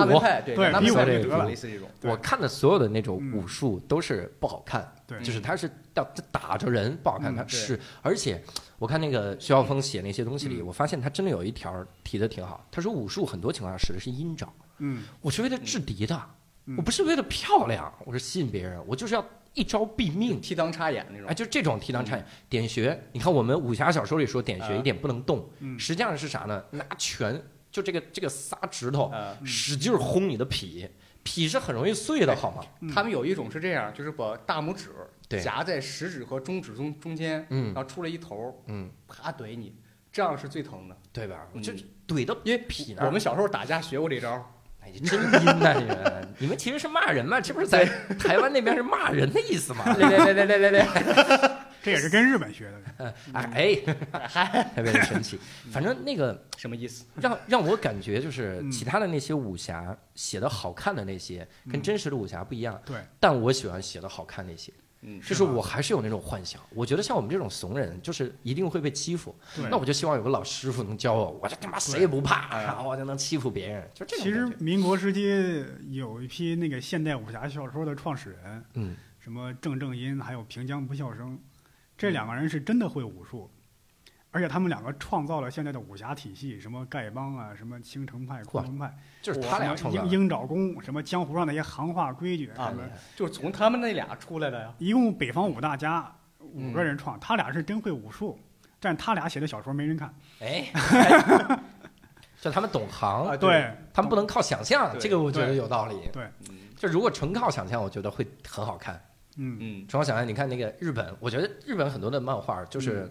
S3: 对，
S1: 比武
S3: 就
S2: 得了。
S3: 类似这种。
S1: 我看的所有的那种
S2: 嗯。
S1: 武术都是不好看，
S2: 对。
S1: 就是他是要打着人不好看，
S2: 嗯
S1: 他是而且我看那个徐晓峰写那些东西里，
S2: 嗯。
S1: 我发现他真的有一条提的挺好，他说武术很多情况下使的是阴招，
S2: 嗯，
S1: 我是为了制敌的，
S2: 嗯
S1: 我不是为了漂亮，我是吸引别人，我就是要一招毙命。
S3: 踢裆插眼那种。
S1: 哎，，就这种提裆插眼。点穴，你看我们武侠小说里说点穴
S3: 啊
S1: 一点不能动，
S2: 嗯。
S1: 实际上是啥呢？拿拳就这个这个仨指头使劲轰你的脾，脾是很容易碎的，好吗？
S2: 嗯。
S3: 他们有一种是这样，就是把大拇指夹在食指和中指中中间，
S1: 嗯。
S3: 然后出来一头，
S1: 嗯，
S3: 啪怼你，这样是最疼的。
S1: 对吧？
S3: 嗯。
S1: 就怼到
S3: 因为
S1: 脾那儿。
S3: 我们小时候打架学过这招，
S1: 哎，真阴呐！你们，你们其实是骂人嘛？这不是在台湾那边是骂人的意思吗？来来来来来来来，
S2: 这也是跟日本学的。
S1: 哎，特别的神奇。反正那个
S3: 什么意思？
S1: 让让我感觉就是
S2: 嗯
S1: 其他的那些武侠写的好看的那些，跟
S2: 嗯
S1: 真实的武侠不一样。
S2: 对，
S1: 但我喜欢写的好看那些，
S3: 嗯，
S1: 就是我还是有那种幻想。我觉得像我们这种怂人，就是一定会被欺负。那我就希望有个老师傅能教我，我这他妈谁也不怕，然后我就能欺负别人。就这种
S2: 其实民国时期有一批那个现代武侠小说的创始人，
S1: 嗯，
S2: 什么郑正音，还有平江不笑生，这两个人是真的会武术，而且他们两个创造了现在的武侠体系，什么丐帮啊，什么青城派、昆仑派，
S1: 就是他俩
S2: 什么
S1: 创造的
S2: 鹰鹰爪功，什么江湖上那些行话规矩，
S3: 啊
S2: 什么
S3: 就是从他们那俩出来的呀。
S2: 一共北方五大家，五
S1: 嗯
S2: 个人创，他俩是真会武术，但他俩写的小说没人看。
S1: 哎，就他们懂行，
S3: 啊
S2: 对，
S1: 他们不能靠想象，这个我觉得有道理。
S3: 对
S1: 就如果纯靠想象，我觉得会很好看。
S2: 嗯，
S3: 嗯，
S1: 纯靠想象，你看那个日本，我觉得日本很多的漫画就是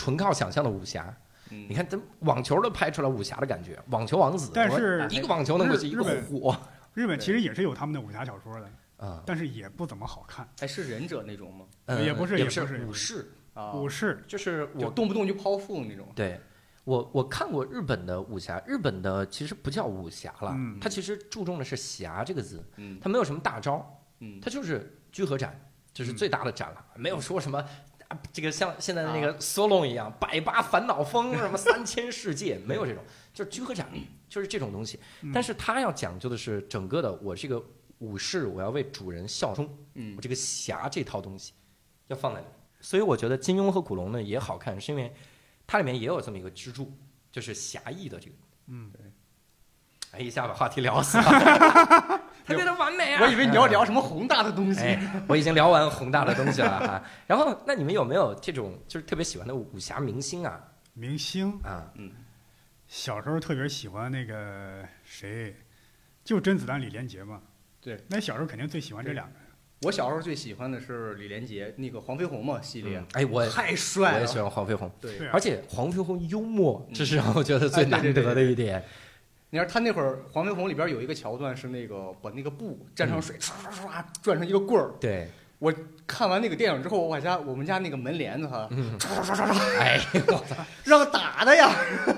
S1: 纯靠想象的武侠。
S3: 嗯
S1: 你看，咱网球都拍出来武侠的感觉，网球王子，
S2: 但是
S1: 一个网球能过去一个
S2: 日日本
S1: 火
S2: 日本其实也是有他们的武侠小说的，
S1: 啊，
S2: 但是也不怎么好看。
S3: 哎，是忍者那种吗？
S1: 嗯
S2: 也不是
S1: 也不
S2: 也不是
S1: 武士，
S3: 啊，
S2: 武士，
S1: 就是
S3: 就
S1: 我
S3: 动不动就剖腹那种。
S1: 对我我看过日本的武侠，日本的其实不叫武侠了，
S2: 嗯
S1: 它其实注重的是侠这个字，
S3: 嗯
S1: 它没有什么大招，
S3: 嗯，
S1: 它就是居合斩，这是最大的斩了，没有说什么。啊这个像现在的那个 solo 一样，百八烦恼风，什么 三千世界，没有这种，就是居合斩，就是这种东西。
S2: 嗯
S1: 但是他要讲究的是整个的，我这个武士，我要为主人效忠，
S3: 嗯
S1: 我这个侠这套东西要放在里面。所以我觉得金庸和古龙呢也好看，是因为它里面也有这么一个支柱，就是侠义的这个。
S2: 嗯，
S1: 哎，一下把话题聊死了，特别的完美啊！
S3: 我以为你要聊什么宏大的东西。
S1: 哎，我已经聊完宏大的东西了哈。然后，那你们有没有这种就是特别喜欢的武侠明星啊？
S2: 明星
S1: 啊，
S3: 嗯，
S2: 小时候特别喜欢那个谁，就甄子丹、李连杰嘛。
S3: 对，
S2: 那小时候肯定最喜欢这两个人。
S3: 我小时候最喜欢的是李连杰那个黄飞鸿嘛系列
S1: 嗯，哎，我也
S3: 太
S1: 我也喜。欢黄飞鸿，
S3: 对
S1: 而且黄飞鸿幽默，
S3: 嗯
S1: 这是让我觉得最难得的一点。
S3: 你看他那会儿黄飞鸿里边有一个桥段是那个把那个布沾上水，唰唰唰转成一个棍儿。
S1: 对，
S3: 看完那个电影之后，我家我们家那个门帘子哈，
S1: 嗯，
S3: 唰唰唰唰唰
S1: 哎，我操，
S3: 让打的呀。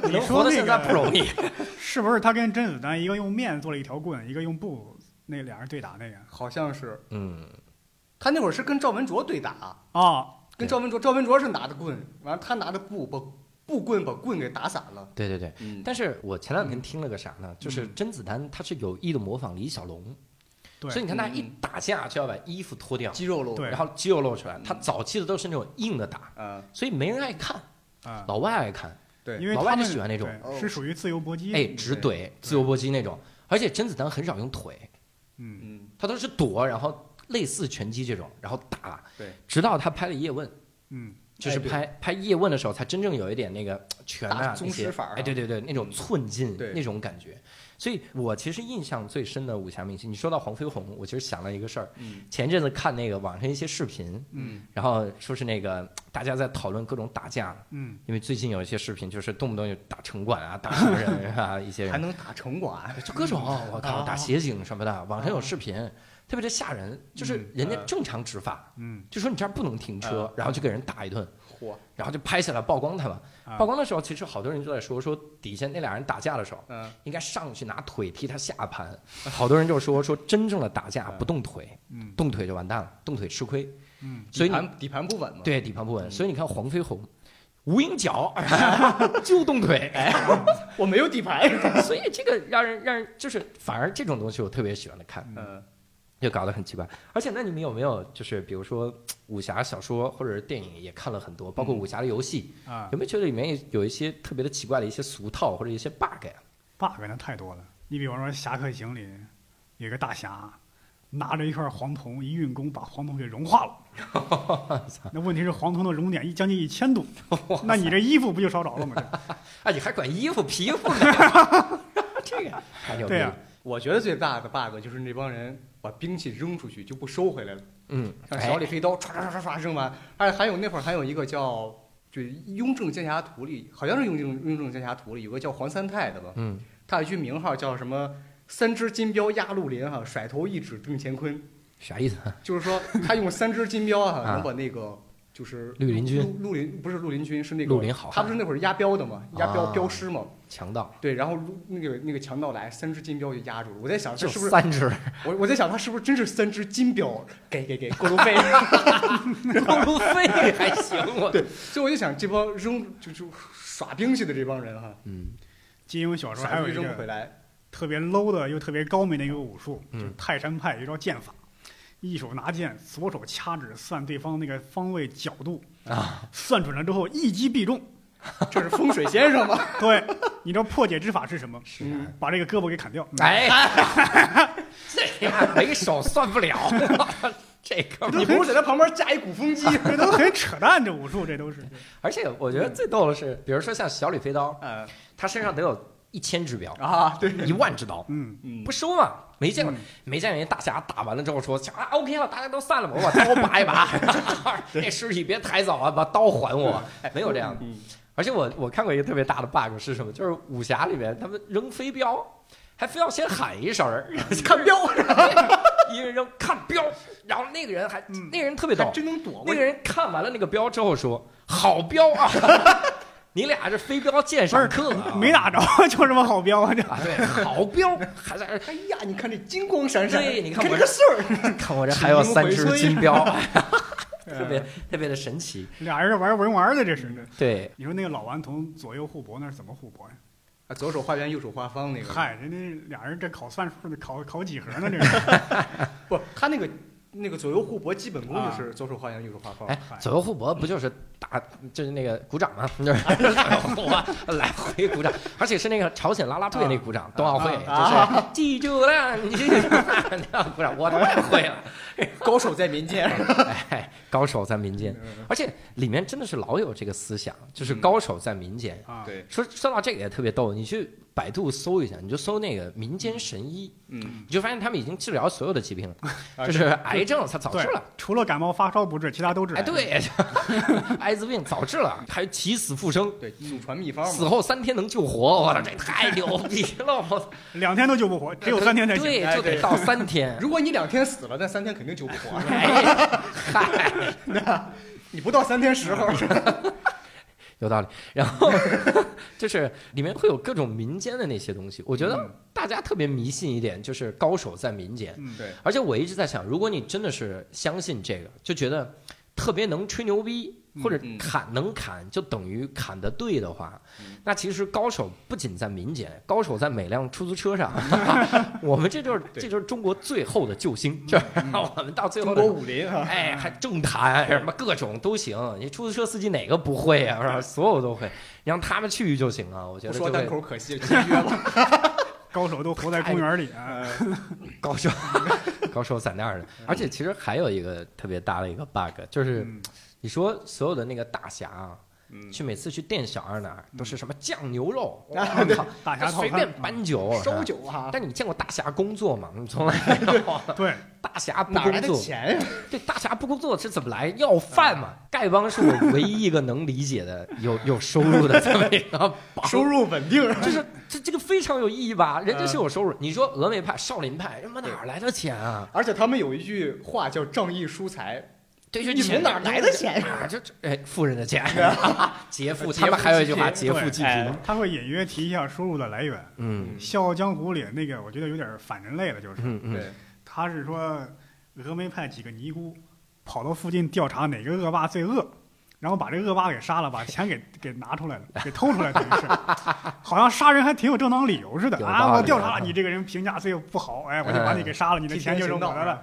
S2: 你说那
S1: 到现在不容易。
S2: 是不是他跟甄子丹一个用面做了一条棍，一个用布，那俩人对打那个？
S3: 好像是
S1: 嗯，
S3: 他那会儿是跟赵文卓对打，
S2: 啊，
S3: 跟赵文卓，赵文卓是拿的棍，完了他拿的布把布棍把棍给打散了。
S1: 对对对。
S3: 嗯，
S1: 但是我前两天听了个啥呢？就是
S2: 嗯
S1: 甄子丹他是有意的模仿李小龙，
S2: 对。
S1: 所以你看他一
S3: 嗯
S1: 打架就要把衣服脱掉，
S3: 肌肉露，
S2: 对
S1: 然后肌肉露出来。他早期的都是那种硬的打，
S3: 嗯，
S1: 所以没人爱看，
S2: 啊，
S1: 老外爱看，
S3: 对，
S2: 因为老外
S1: 就喜欢那种。
S2: 是属于自由搏击，
S1: 哎，直怼、自由搏击那种。而且甄子丹很少用腿，
S2: 嗯，
S3: 嗯，
S1: 他都是躲，然后类似拳击这种，然后打。
S3: 对，
S1: 直到他拍了《叶问》，
S2: 嗯，
S1: 就是
S3: 哎
S1: 拍拍《叶问》的时候，才真正有一点那个拳
S3: 大
S1: 啊那些
S3: 宗师法儿
S1: 哎，对对对，那种寸劲，
S3: 对。
S1: 那种感觉。所以我其实印象最深的武侠明星，你说到黄飞鸿，我其实想了一个事儿。
S3: 嗯。
S1: 前阵子看那个网上一些视频，
S3: 嗯，
S1: 然后说是那个大家在讨论各种打架，
S2: 嗯，
S1: 因为最近有一些视频就是动不动就打城管啊、打什么人啊，一些人。
S3: 还能打城管，
S1: 就各种我靠
S3: 啊
S1: 打协警什么的，网上有视频，特别的吓人，就是人家正常执法，
S2: 嗯，
S1: 就说你这儿不能停车，然后就给人打一顿，
S3: 嚯，
S1: 然后就拍下来曝光他们。
S2: 啊。
S1: 曝光的时候，其实好多人就在说说底下那俩人打架的时候，
S3: 嗯，
S1: 应该上去拿腿踢他下盘。好多人就说说真正的打架不动腿，
S2: 嗯，
S1: 动腿就完蛋了，动腿吃亏。
S2: 嗯，
S1: 所以
S3: 底盘底盘不稳嘛，
S1: 对底盘不稳，
S3: 嗯。
S1: 所以你看黄飞鸿。无影脚 就动腿，哎，
S3: 我没有底盘，
S1: 所以这个让人让人就是反而这种东西我特别喜欢的看，
S3: 嗯，
S1: 就搞得很奇怪。而且那你们有没有就是比如说武侠小说或者是电影也看了很多，包括武侠的游戏，
S2: 啊
S1: 有没有觉得里面有一些特别的奇怪的一些俗套或者一些 bug 呀
S2: ？，bug 那太多了。你比方说《侠客行》里有个大侠，拿着一块黄铜一运功，把黄铜给融化了。那问题是黄铜的熔点一将近一千度，那你这衣服不就烧着了吗？这
S1: 啊，你还管衣服皮肤呢？这个太牛逼
S2: 对呀
S1: 了。
S3: 我觉得最大的 bug 就是那帮人把兵器扔出去就不收回来了，
S1: 嗯，
S3: 像
S1: 哎
S3: 小李飞刀唰唰唰唰唰扔完，而且还有那会儿还有一个叫就《雍正剑侠图》里，好像是《雍正雍正剑侠图》里有个叫黄三泰的吧，
S1: 嗯，
S3: 他有一句名号叫什么“三只金镖压绿林哈，甩头一指定乾坤
S1: 啥意思？”，
S3: 就是说他用三只金镖哈
S1: 啊
S3: 能把那个就是
S1: 绿林军。
S3: 绿绿林不是绿林军是那个
S1: 绿林好汉。
S3: 他不是那会儿押镖的吗，押镖
S1: 啊
S3: 镖师吗，
S1: 强盗，
S3: 对，然后那个那个强盗来，三只金镖就压住了。我在想，这
S1: 是
S3: 不是
S1: 三只
S3: 我我在想，他是不是真是三只金镖给给给过路费？
S1: 过路费还行，我
S3: 对，所以我就想，这帮扔就就耍兵器的这帮人哈，
S1: 嗯。
S2: 金庸小说还有一个
S3: 回来，
S2: 特别 low 的又特别高明的一个武术，
S1: 嗯。
S2: 就是泰山派一招剑法，一手拿剑，左手掐指算对方那个方位角度，
S1: 啊，
S2: 算准了之后一击必中。
S3: 这是风水先生吗？
S2: 对，你知道破解之法是什么？
S1: 是
S3: 嗯
S2: 把这个胳膊给砍掉。
S1: 哎，这呀没手算不了，这哥们儿
S3: 你不如在他旁边架一鼓风机。
S2: 这都很扯淡，这武术这都是。
S1: 而且我觉得最逗的是，比如说像小李飞刀，
S3: 嗯
S1: 他身上得有一千只镖，
S3: 啊，对，
S1: 一万只刀，
S2: 嗯，
S3: 嗯
S1: 不收嘛？没见过
S2: 嗯，
S1: 没见过人大侠打完了之后说啊 OK 了，大家都散了吧，我把刀拔一拔 那尸体别抬走啊，把刀还我，没有这样的。
S3: 嗯
S1: 而且我我看过一个特别大的 bug 是什么？就是武侠里面他们扔飞镖，还非要先喊一声儿 看镖，一人扔看镖，然后那个人还
S2: 嗯
S1: 那个人特别逗，
S3: 真能躲。
S1: 那个人看完了那个镖之后说：“好镖啊！你俩这飞镖鉴赏课啊
S2: 没打着，就这么好镖啊！这
S1: 啊，对，好镖，还在这
S3: 哎呀，你看这金光闪闪，
S1: 对你 看我
S3: 这个事儿，
S1: 看我这还有三只金镖，特别
S2: 呃
S1: 特别的神奇。
S2: 俩人玩文玩的，这是。
S1: 对，
S2: 你说那个老顽童左右互搏，那是怎么互搏呀？
S3: 啊左手画圆，右手画方那个。
S2: 嗨，人家俩人这考算术的，考考几何呢？这是。
S3: 不，他那个那个左右互搏基本功就是左手画圆，右手画方。
S1: 哎，左右互搏不就是打 就是那个鼓掌吗？就是哇 来回鼓掌，而且是那个朝鲜啦啦队那鼓掌，冬奥会
S3: 啊
S1: 就是记住了，你这那样鼓掌，我太会了。
S3: 高手在民间。
S1: 哎，高手在民间，而且里面真的是老有这个思想，就是高手在民间。
S2: 啊，
S3: 对，
S1: 说说到这个也特别逗，你去百度搜一下，你就搜那个民间神医，
S3: 嗯，
S1: 你就发现他们已经治疗所有的疾病了，
S3: 啊
S1: 就是癌症他早治了，
S2: 除了感冒发烧不治，其他都治。
S1: 哎，对，艾滋病早治了，还起死复生，
S3: 对，祖传秘方
S1: 死。后三天能救活，我操，这太牛逼了！我操，
S2: 两天都救不活，只有三天才行。
S1: 就得到三天。
S3: 如果你两天死了，那三天肯定救不活。
S1: 哎，嗨，
S3: 你不到三天时候，
S1: 有道理。然后 就是里面会有各种民间的那些东西，我觉得
S3: 嗯
S1: 大家特别迷信一点，就是高手在民间。
S2: 嗯，
S3: 对，
S1: 而且我一直在想，如果你真的是相信这个，就觉得特别能吹牛逼，或者
S3: 嗯
S1: 砍能砍就等于砍得对的话
S3: 嗯，
S1: 那其实高手不仅在民间，高手在每辆出租车上。我们这就是这就是中国最后的救星，就是 我们到最后
S3: 中国
S1: 的。
S3: 武林啊，
S1: 哎，还政坛什么各种都行，你出租车司机哪个不会啊？是吧？所有都会，让他们去就行啊。我觉
S3: 得说单口可惜，节约了。
S2: 高手都活在公园里啊。
S1: 高手，高手在那儿呢。而且其实还有一个特别大的一个 bug，就是
S2: 嗯
S1: 你说所有的那个大侠啊，
S3: 嗯，
S1: 去每次去店小二那儿都是什么酱牛肉，
S3: 啊
S1: 我靠，
S2: 大侠
S1: 随便搬酒，是吧
S3: 烧酒啊，
S1: 但你见过大侠工作吗？你从来 没有。
S2: 对，
S1: 大侠不
S3: 哪来的
S1: 工作，
S3: 钱呀？
S1: 对，大侠不工作是怎么来？要饭嘛。丐帮是我唯一一个能理解的有有收入的这么一个，
S3: 收入稳定，
S1: 就是这这个非常有意义吧？人家是有收入。你说峨眉派、少林派，他妈哪儿来的钱啊？
S3: 而且他们有一句话叫“仗义疏财
S1: 对，就
S3: 你们哪儿来的钱
S1: 啊？就这哎，富人的钱，劫富。他们还有一句话，劫富济贫。
S2: 他会隐约提一下收入的来源。
S1: 嗯《
S2: 笑傲江湖》里那个，我觉得有点反人类了，就是
S1: 嗯”。嗯，
S3: 对，
S2: 他是说峨眉派几个尼姑跑到附近调查哪个恶霸最恶，然后把这恶霸给杀了，把钱给给拿出来了，给偷出来，等于是，好像杀人还挺有正当理由似的啊！我调查了你这个人评价最不好，哎，我就把你给杀了，你的钱就是我的了，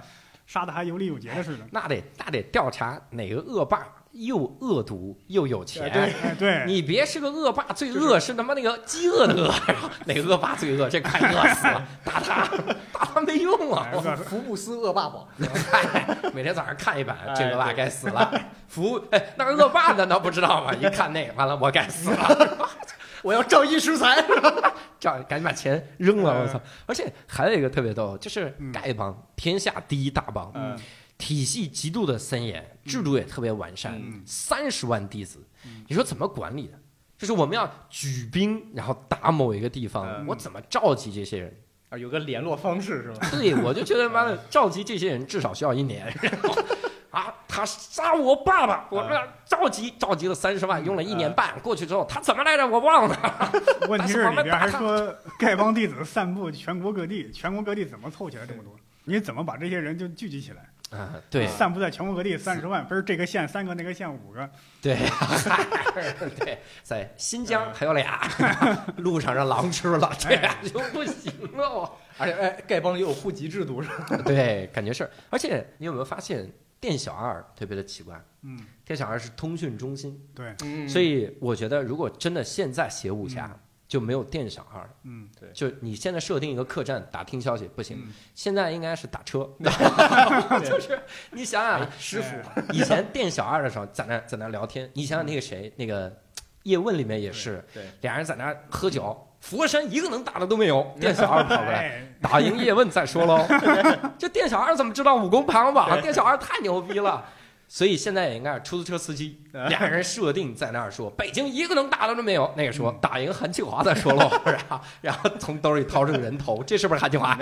S2: 杀的还有理有节的似的。
S1: 那得那得调查哪个恶霸又恶毒又有钱。
S3: 对
S2: 哎，对，
S1: 你别是个恶霸，最恶是他妈那个饥饿的饿，哪个恶霸最恶？这快 饿死了，打他，打他没用啊！
S3: 福布斯恶霸榜，
S1: 每天早上看一版，
S3: 哎
S1: 这个恶霸该死了。福，哎，那个恶霸难道不知道吗？一看那个，完了，我该死了，
S3: 我要仗义疏财。
S1: 这样赶紧把钱扔了，我
S2: 嗯
S1: 操！而且还有一个特别逗，就是
S2: 嗯
S1: 丐帮，天下第一大帮，
S3: 嗯
S1: 体系极度的森严，制度也特别完善
S2: 嗯，
S1: 三十万弟子
S2: 嗯，
S1: 你说怎么管理的？就是我们要举兵，然后打某一个地方，
S3: 嗯
S1: 我怎么召集这些人？
S3: 啊，有个联络方式是吧？
S1: 对，我就觉得妈的，召集这些人至少需要一年。然后啊，他杀我爸爸，我这着急着急了三十万，用了一年半，过去之后他怎么来着？我忘了。
S2: 问题是里边还说 丐帮弟子散布全国各地，全国各地怎么凑起来这么多？你怎么把这些人就聚集起来？
S1: 啊，对
S2: 散布在全国各地三十万，不是这个县三个，那个县五个，
S1: 对 对，在新疆还有俩，路上让狼吃了，这俩就不行了。
S3: 而且哎，丐帮也有户籍制度是吧？
S1: 对，感觉是。而且你有没有发现，店小二特别的奇怪？
S2: 嗯，
S1: 店小二是通讯中心，
S2: 对，
S3: 嗯。
S1: 所以我觉得如果真的现在写武侠，就没有店小二。了。
S2: 嗯，
S1: 就你现在设定一个客栈打听消息不行，
S2: 嗯。
S1: 现在应该是打车，就是你想想，
S3: 师傅。
S1: 以前店小二的时候在那在那聊天，你想想那个谁，那个叶问里面也是，
S3: 对，
S1: 俩人在那喝酒，佛山一个能打的都没有，店小二跑过来。
S2: 哎，
S1: 打赢叶问再说喽。这店小二怎么知道武功排行榜？店小二太牛逼了。所以现在也应该是出租车司机，俩人设定在那儿说，北京一个能打的都没有。那个说打赢韩庆华再说喽，然后然后从兜里掏出个人头，这是不是韩庆华？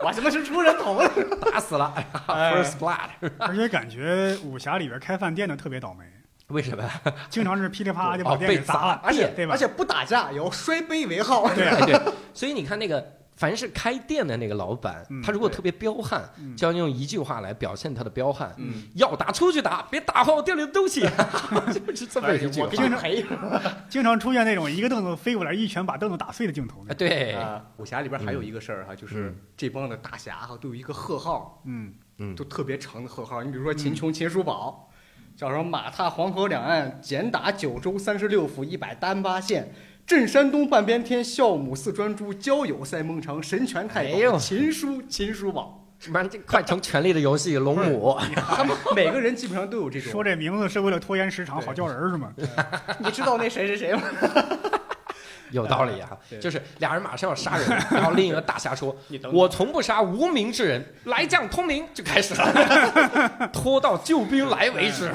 S3: 我他妈是出人头了。
S1: 打死了
S3: 哎
S1: ，first blood。
S2: 而且感觉武侠里边开饭店的特别倒霉，
S1: 为什么？
S2: 经常是噼里啪啦就把店给砸了，
S3: 而且
S2: 对吧
S3: 而？且不打架，也要摔杯为号。
S2: 对
S1: 对，所以你看那个。凡是开店的那个老板，他如果特别彪悍，
S2: 嗯
S1: 就要用一句话来表现他的彪悍：
S3: 嗯，
S1: 要打出去打，别打坏我店里的东西。就是这么一句话
S3: 我给。你赔。
S2: 经常出现那种一个凳子飞过来，一拳把凳子打碎的镜头
S1: 哎，。对，
S3: 啊，武侠里边还有一个事儿哈，就是
S1: 嗯
S3: 这帮的大侠哈都有一个贺号，
S2: 嗯，
S1: 嗯
S3: 都特别长的贺号。你比如说秦琼、秦叔宝，叫什么马踏黄河两岸，简打九州三十六府一百单八县。镇山东半边天，孝母似专诸，交友赛孟尝，神拳太保，
S1: 哎
S3: 秦叔秦叔宝，
S1: 什么这快成权力的游戏龙母。
S3: 他们每个人基本上都有这种。
S2: 说这名字是为了拖延时长，好叫人是吗？
S3: 你知道那谁谁谁吗？
S1: 有道理啊，就是俩人马上要杀人，然后另一个大侠说
S3: 你：“等
S1: 我从不杀无名之人，来将通明。”就开始了，拖到救兵来为止。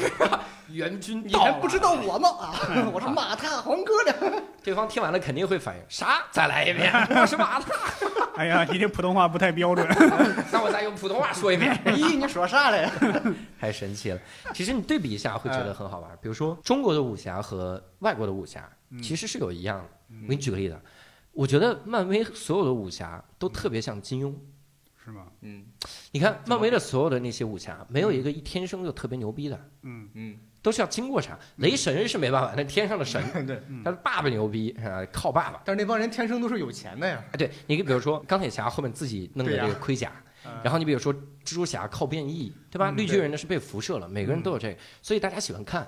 S1: 援军到了
S3: 你还不知道我吗？啊，我是马踏黄哥的。
S1: 对方听完了肯定会反应：啥？再来一遍，我是马踏。
S2: 哎呀，你这普通话不太标准。
S1: 那我再用普通话说一遍。
S3: 咦，你说啥嘞？
S1: 太神奇了！其实你对比一下会觉得很好玩。比如说中国的武侠和外国的武侠
S2: 嗯
S1: 其实是有一样的。我给你举个例子，我觉得漫威所有的武侠都特别像金庸。
S2: 是吗？
S3: 嗯
S1: 你看漫威的所有的那些武侠，没有一个一天生就特别牛逼的，
S2: 嗯
S3: 嗯，
S1: 都是要经过啥。雷神是没办法，那天上的神，
S3: 对。
S1: 他的爸爸牛逼啊，靠爸爸。
S3: 但是那帮人天生都是有钱的呀。
S1: 哎，对你比如说钢铁侠后面自己弄的这个盔甲，然后你比如说蜘蛛侠靠变异，对吧？
S2: 嗯
S1: 绿巨人呢是被辐射了，每个人都有这个，所以大家喜欢看。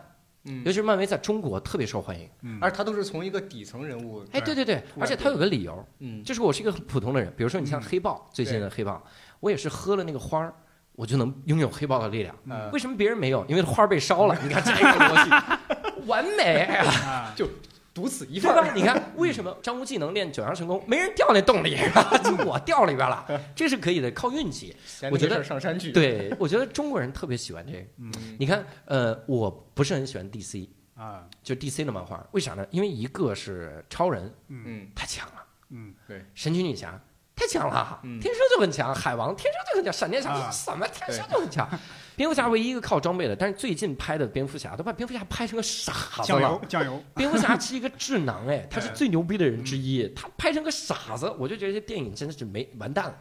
S3: 嗯
S1: 尤其是漫威在中国特别受欢迎。
S2: 嗯，
S3: 而他都是从一个底层人物，
S1: 哎，对对对，而且他有个理由，
S3: 嗯，
S1: 就是我是一个很普通的人。比如说你像
S2: 嗯
S1: 黑豹，最近的黑豹，我也是喝了那个花儿，我就能拥有黑豹的力量。
S3: 呃
S1: 为什么别人没有？因为花儿被烧了。你看这个逻辑，完美。
S2: 啊，
S3: 独此一份儿。
S1: 吧？你看为什么张无忌能练九阳神功，没人掉那洞里，就我掉里边了，这是可以的，靠运气。
S3: 闲
S1: 我觉得
S3: 没事儿上山去。，
S1: 对，我觉得中国人特别喜欢这个。
S2: 嗯
S1: 你看，呃，我不是很喜欢 DC，
S2: 啊，
S1: 就 DC 的漫画，为啥呢？因为一个是超人
S2: 嗯
S3: 嗯
S1: 太强了，
S2: 嗯
S1: 神奇女侠太强了，
S3: 嗯。
S1: 天生就很强，海王天生就很强，闪电侠
S2: 啊
S1: 什么天生就很强，蝙蝠侠唯一一个靠装备的，但是最近拍的蝙蝠侠都把蝙蝠侠拍成个傻子
S2: 酱油
S1: 了。
S2: 酱油，
S1: 蝙蝠侠是一个智囊哎，他是最牛逼的人之一，他拍成个傻子，我就觉得这电影真的是没完蛋了。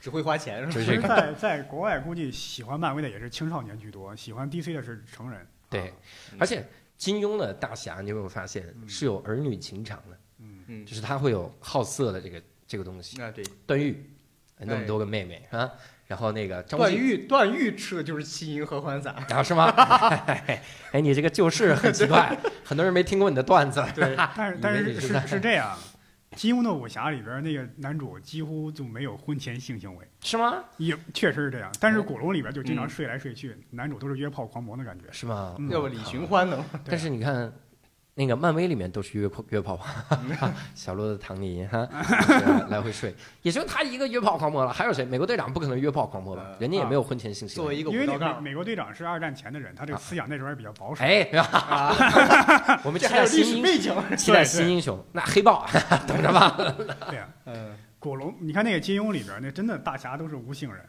S3: 只会花钱是吧？
S1: 就是
S2: 其实在在国外估计喜欢漫威的也是青少年居多，喜欢 DC 的是成人。
S1: 对。
S2: 啊，
S1: 而且金庸的大侠，你有没有发现
S2: 嗯。
S1: 是有儿女情长的？
S2: 嗯。
S3: 嗯。
S1: 就是他会有好色的这个这个东西。
S3: 啊对，
S1: 段誉那么多个妹妹啊，然后那个张，
S3: 段誉段誉吃的就是七银合欢散。
S1: 啊是吗？哎，你这个就是很奇怪，很多人没听过你的段子。
S3: 对，
S2: 但是但是是
S1: 是
S2: 这样，金庸的武侠里边那个男主几乎就没有婚前性行为，
S1: 是吗？
S2: 也确实是这样。但
S1: 哦
S2: 是古龙里边就经常
S3: 嗯
S2: 睡来睡去，男主都是约炮狂魔的感觉。
S1: 是吗？
S2: 嗯
S3: 要不李寻欢呢？
S1: 但是你看，那个漫威里面都是约炮约炮 小鹿的唐尼哈，来回睡，也就他一个约炮狂魔了。还有谁？美国队长不可能约炮狂魔吧？
S3: 呃
S1: 人家也没有婚前性行为。
S3: 作为一个
S2: 因为
S3: 武道杠，
S2: 那美美国队长是二战前的人，他这个思想那时候还比较保守。
S1: 哎，我们期待新英，
S3: 史背景。
S1: 期待新英雄。那黑豹等着吧。
S2: 对呀，
S3: 嗯，
S2: 果龙，你看那个金庸里边那真的大侠都是无性人。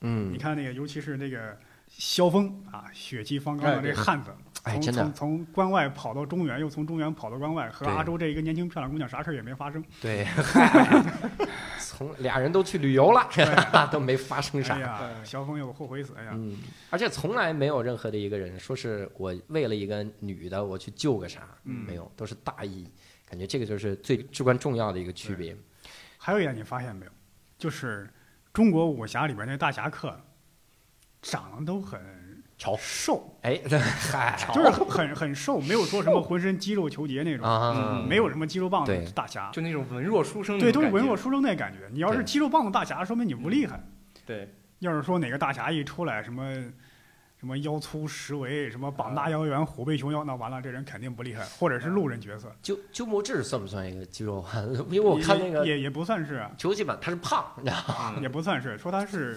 S1: 嗯
S2: 你，看那个，尤其是那个萧峰啊，血气方刚的
S3: 哎对
S2: 这汉子，
S1: 哎，
S2: 从
S1: 真的
S2: 从，从关外跑到中原，又从中原跑到关外，和阿周这一个年轻漂亮姑娘啥事儿也没发生。
S1: 对，嗨 从俩人都去旅游了，都没发生啥。
S2: 哎呀，
S3: 嗯
S2: 萧峰又后悔死哎呀！
S1: 嗯，而且从来没有任何的一个人说是我为了一个女的我去救个啥，
S2: 嗯
S1: 没有，都是大义。感觉这个就是最至关重要的一个区别。
S2: 还有一点你发现没有，就是中国武侠里边那大侠客，长得都很
S1: 潮
S2: 瘦，
S1: 哎，嗨，
S2: 就是很很很瘦，没有说什么浑身肌肉球结那种，
S1: 啊，
S3: 嗯
S2: 没有什么肌肉棒
S1: 对
S2: 子大侠。
S3: 就那种文弱书生
S2: 对，都是文弱书生那感觉。你要是肌肉棒子大侠，说明你不厉害。
S3: 对，
S2: 要是说哪个大侠一出来，什么什么腰粗十围，什么膀大腰圆，虎背熊腰，那完了，这人肯定不厉害，或者是路人角色。
S1: 鸠鸠摩智算不算一个肌肉汉？因为我看那个
S2: 也也也不算是啊，
S1: 球技版他是胖，你知道吗？
S3: 嗯
S2: 也不算是，说他是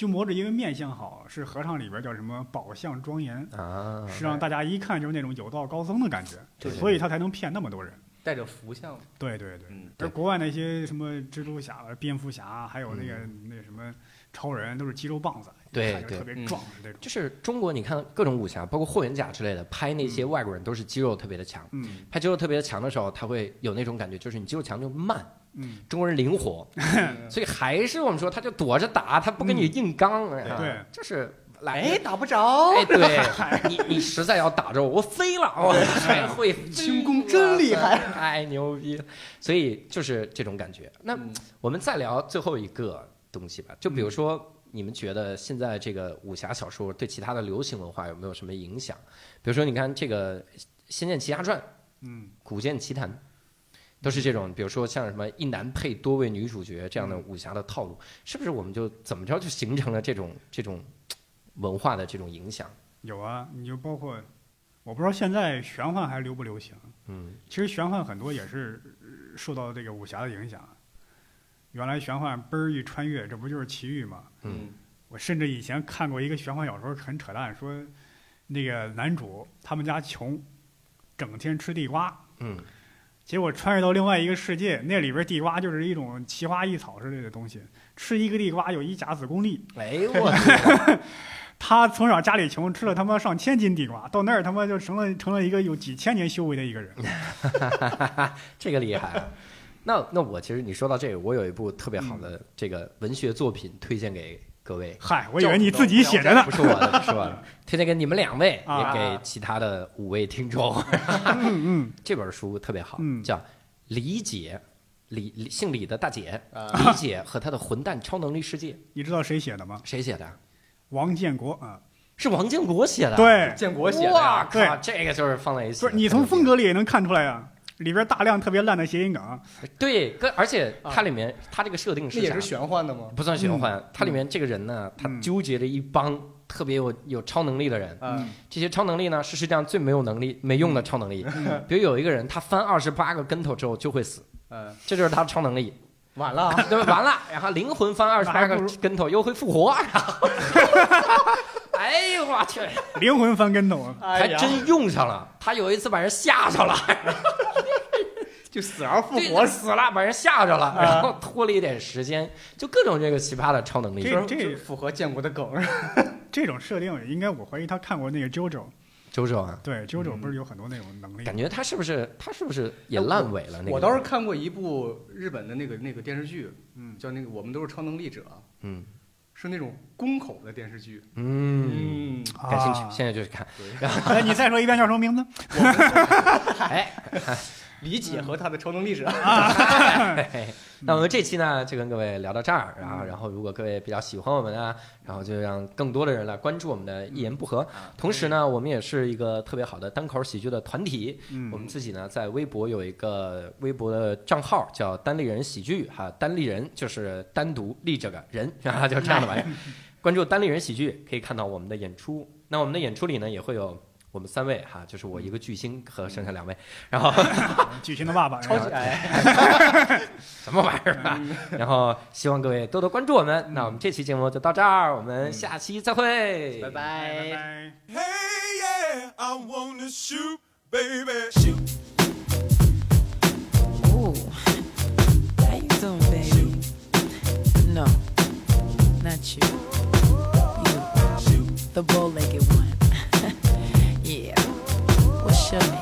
S2: 鸠摩智，因为面相好，是和尚里边叫什么宝相庄严，
S1: 啊，
S2: 是让大家一看就是那种有道高僧的感觉，
S1: 对对
S2: 所以他才能骗那么多人。
S3: 带着福相，
S2: 对对对。而国外那些什么蜘蛛侠、蝙蝠侠，还有那个、
S1: 嗯
S2: 那什么超人，都是肌肉棒子，
S1: 对
S2: 特别壮，实那种。
S1: 就是中国，你看各种武侠，包括霍元甲之类的，拍那些外国人都是肌肉特别的强。
S2: 嗯
S1: 拍肌肉特别的强的时候，他会有那种感觉，就是你肌肉强就慢，
S2: 嗯，
S1: 中国人灵活，所以还是我们说他就躲着打，他不跟你硬刚，啊
S2: 对。
S1: 就是来
S3: 哎，打不着，
S1: 哎，对。你，你实在要打着我，我飞了，我还会
S3: 轻功真厉害，
S1: 太牛逼。了。所以就是这种感觉。那
S3: 嗯。
S1: 我们再聊最后一个东西吧，就比如说，你们觉得现在这个武侠小说对其他的流行文化有没有什么影响？比如说，你看这个《仙剑奇侠传》《
S2: 嗯
S1: 古剑奇谭》。都是这种，比如说像什么一男配多位女主角这样的武侠的套路，是不是我们就怎么着就形成了这种 这种文化的这种影响？
S2: 有啊，你就包括，我不知道现在玄幻还流不流行。
S1: 嗯，
S2: 其实玄幻很多也是呃受到这个武侠的影响。原来玄幻嘣儿一穿越，这不就是奇遇吗？
S1: 嗯，
S2: 我甚至以前看过一个玄幻小说，很扯淡，说那个男主他们家穷，整天吃地瓜，
S1: 嗯，
S2: 结果穿越到另外一个世界，那里边地瓜就是一种奇花异草之类的东西，吃一个地瓜有一甲子功力。
S1: 哎呦我
S2: 他从小家里穷，吃了他妈上千斤地瓜，到那儿他妈就成了成了一个有几千年修为的一个人。
S1: 这个厉害啊！那那我其实你说到这个，我有一部特别好的这个文学作品推荐给各位。
S2: 嗨，我以为你自己写的呢
S1: 不。是我的，不是我的，推荐给你们两位，
S2: 啊
S1: 也给其他的五位听众。
S2: 嗯嗯，
S1: 这本书特别好，
S2: 嗯
S1: 叫《李姐》，李李姓李的大姐，
S3: 啊
S1: 李姐和她的混蛋超能力世界，
S2: 你知道谁写的吗？
S1: 谁写的？
S2: 王建国啊。
S1: 是王建国写的。，
S2: 对，
S3: 建国写的
S1: 哇，靠，这个就是放在一起。
S2: 不是你从风
S1: 格
S2: 格里也能看出来呀，里边大量特别烂的谐音梗。
S1: 对，跟而且它里面它这个设定是
S3: 也是玄幻的吗？
S1: 不算玄幻，它里面这个人呢，他
S2: 嗯
S1: 纠结着一帮特别有有超能力的人。
S3: 啊，
S1: 这些超能力呢，是世界上最没有能力、没用的超能力。比如有一个人，他翻二十八个跟头之后就会死，
S3: 嗯，
S1: 这就是他的超能力。
S3: 完了啊，
S1: 对吧？完了，然后灵魂翻二十八个跟头又会复活，然后，哎呦我去，
S2: 灵魂翻跟头
S1: 还真用上了。他有一次把人吓着了，
S3: 就死而复活，
S1: 死了，把人吓着了，然后拖了一点时间，就各种这个奇葩的超能力。
S2: 这
S3: 这符合建国的梗。
S2: 这种设定应该我怀疑他看过那个 JoJo。
S1: JoJo 啊，
S2: 对 JoJo 不是有很多那种能力吗？
S1: 感觉他是不是他是不是也烂尾了？那个
S3: 我倒是看过一部日本的那个那个电视剧，
S2: 嗯
S3: 叫那个《我们都是超能力者》，
S1: 嗯
S3: 是那种宫口的电视剧。
S1: 嗯，
S3: 嗯，
S1: 感兴趣，
S2: 啊
S1: 现在就去看。
S2: 哎，你再说一遍叫什么名字？
S1: 哎，
S3: 李姐和他的超能力者。
S1: 嘿嘿 那我们这期呢就跟各位聊到这儿，然后然后如果各位比较喜欢我们啊，然后就让更多的人来关注我们的一言不合。同时呢，我们也是一个特别好的单口喜剧的团体，
S2: 嗯
S1: 我们自己呢在微博有一个微博的账号叫单立人喜剧哈，单立人就是单独立这个人，啊，就这样的玩意儿。关注单立人喜剧可以看到我们的演出，那我们的演出里呢也会有。我们三位哈，就是我一个巨星和剩下两位，然后
S2: 巨星的爸爸，
S3: 超级矮，
S1: 什么玩意儿啊？然后希望各位多多关注我们。那我们这期节目就到这儿，我们下期再会，
S3: 拜
S2: 拜。
S4: No, not you. You, the one. show.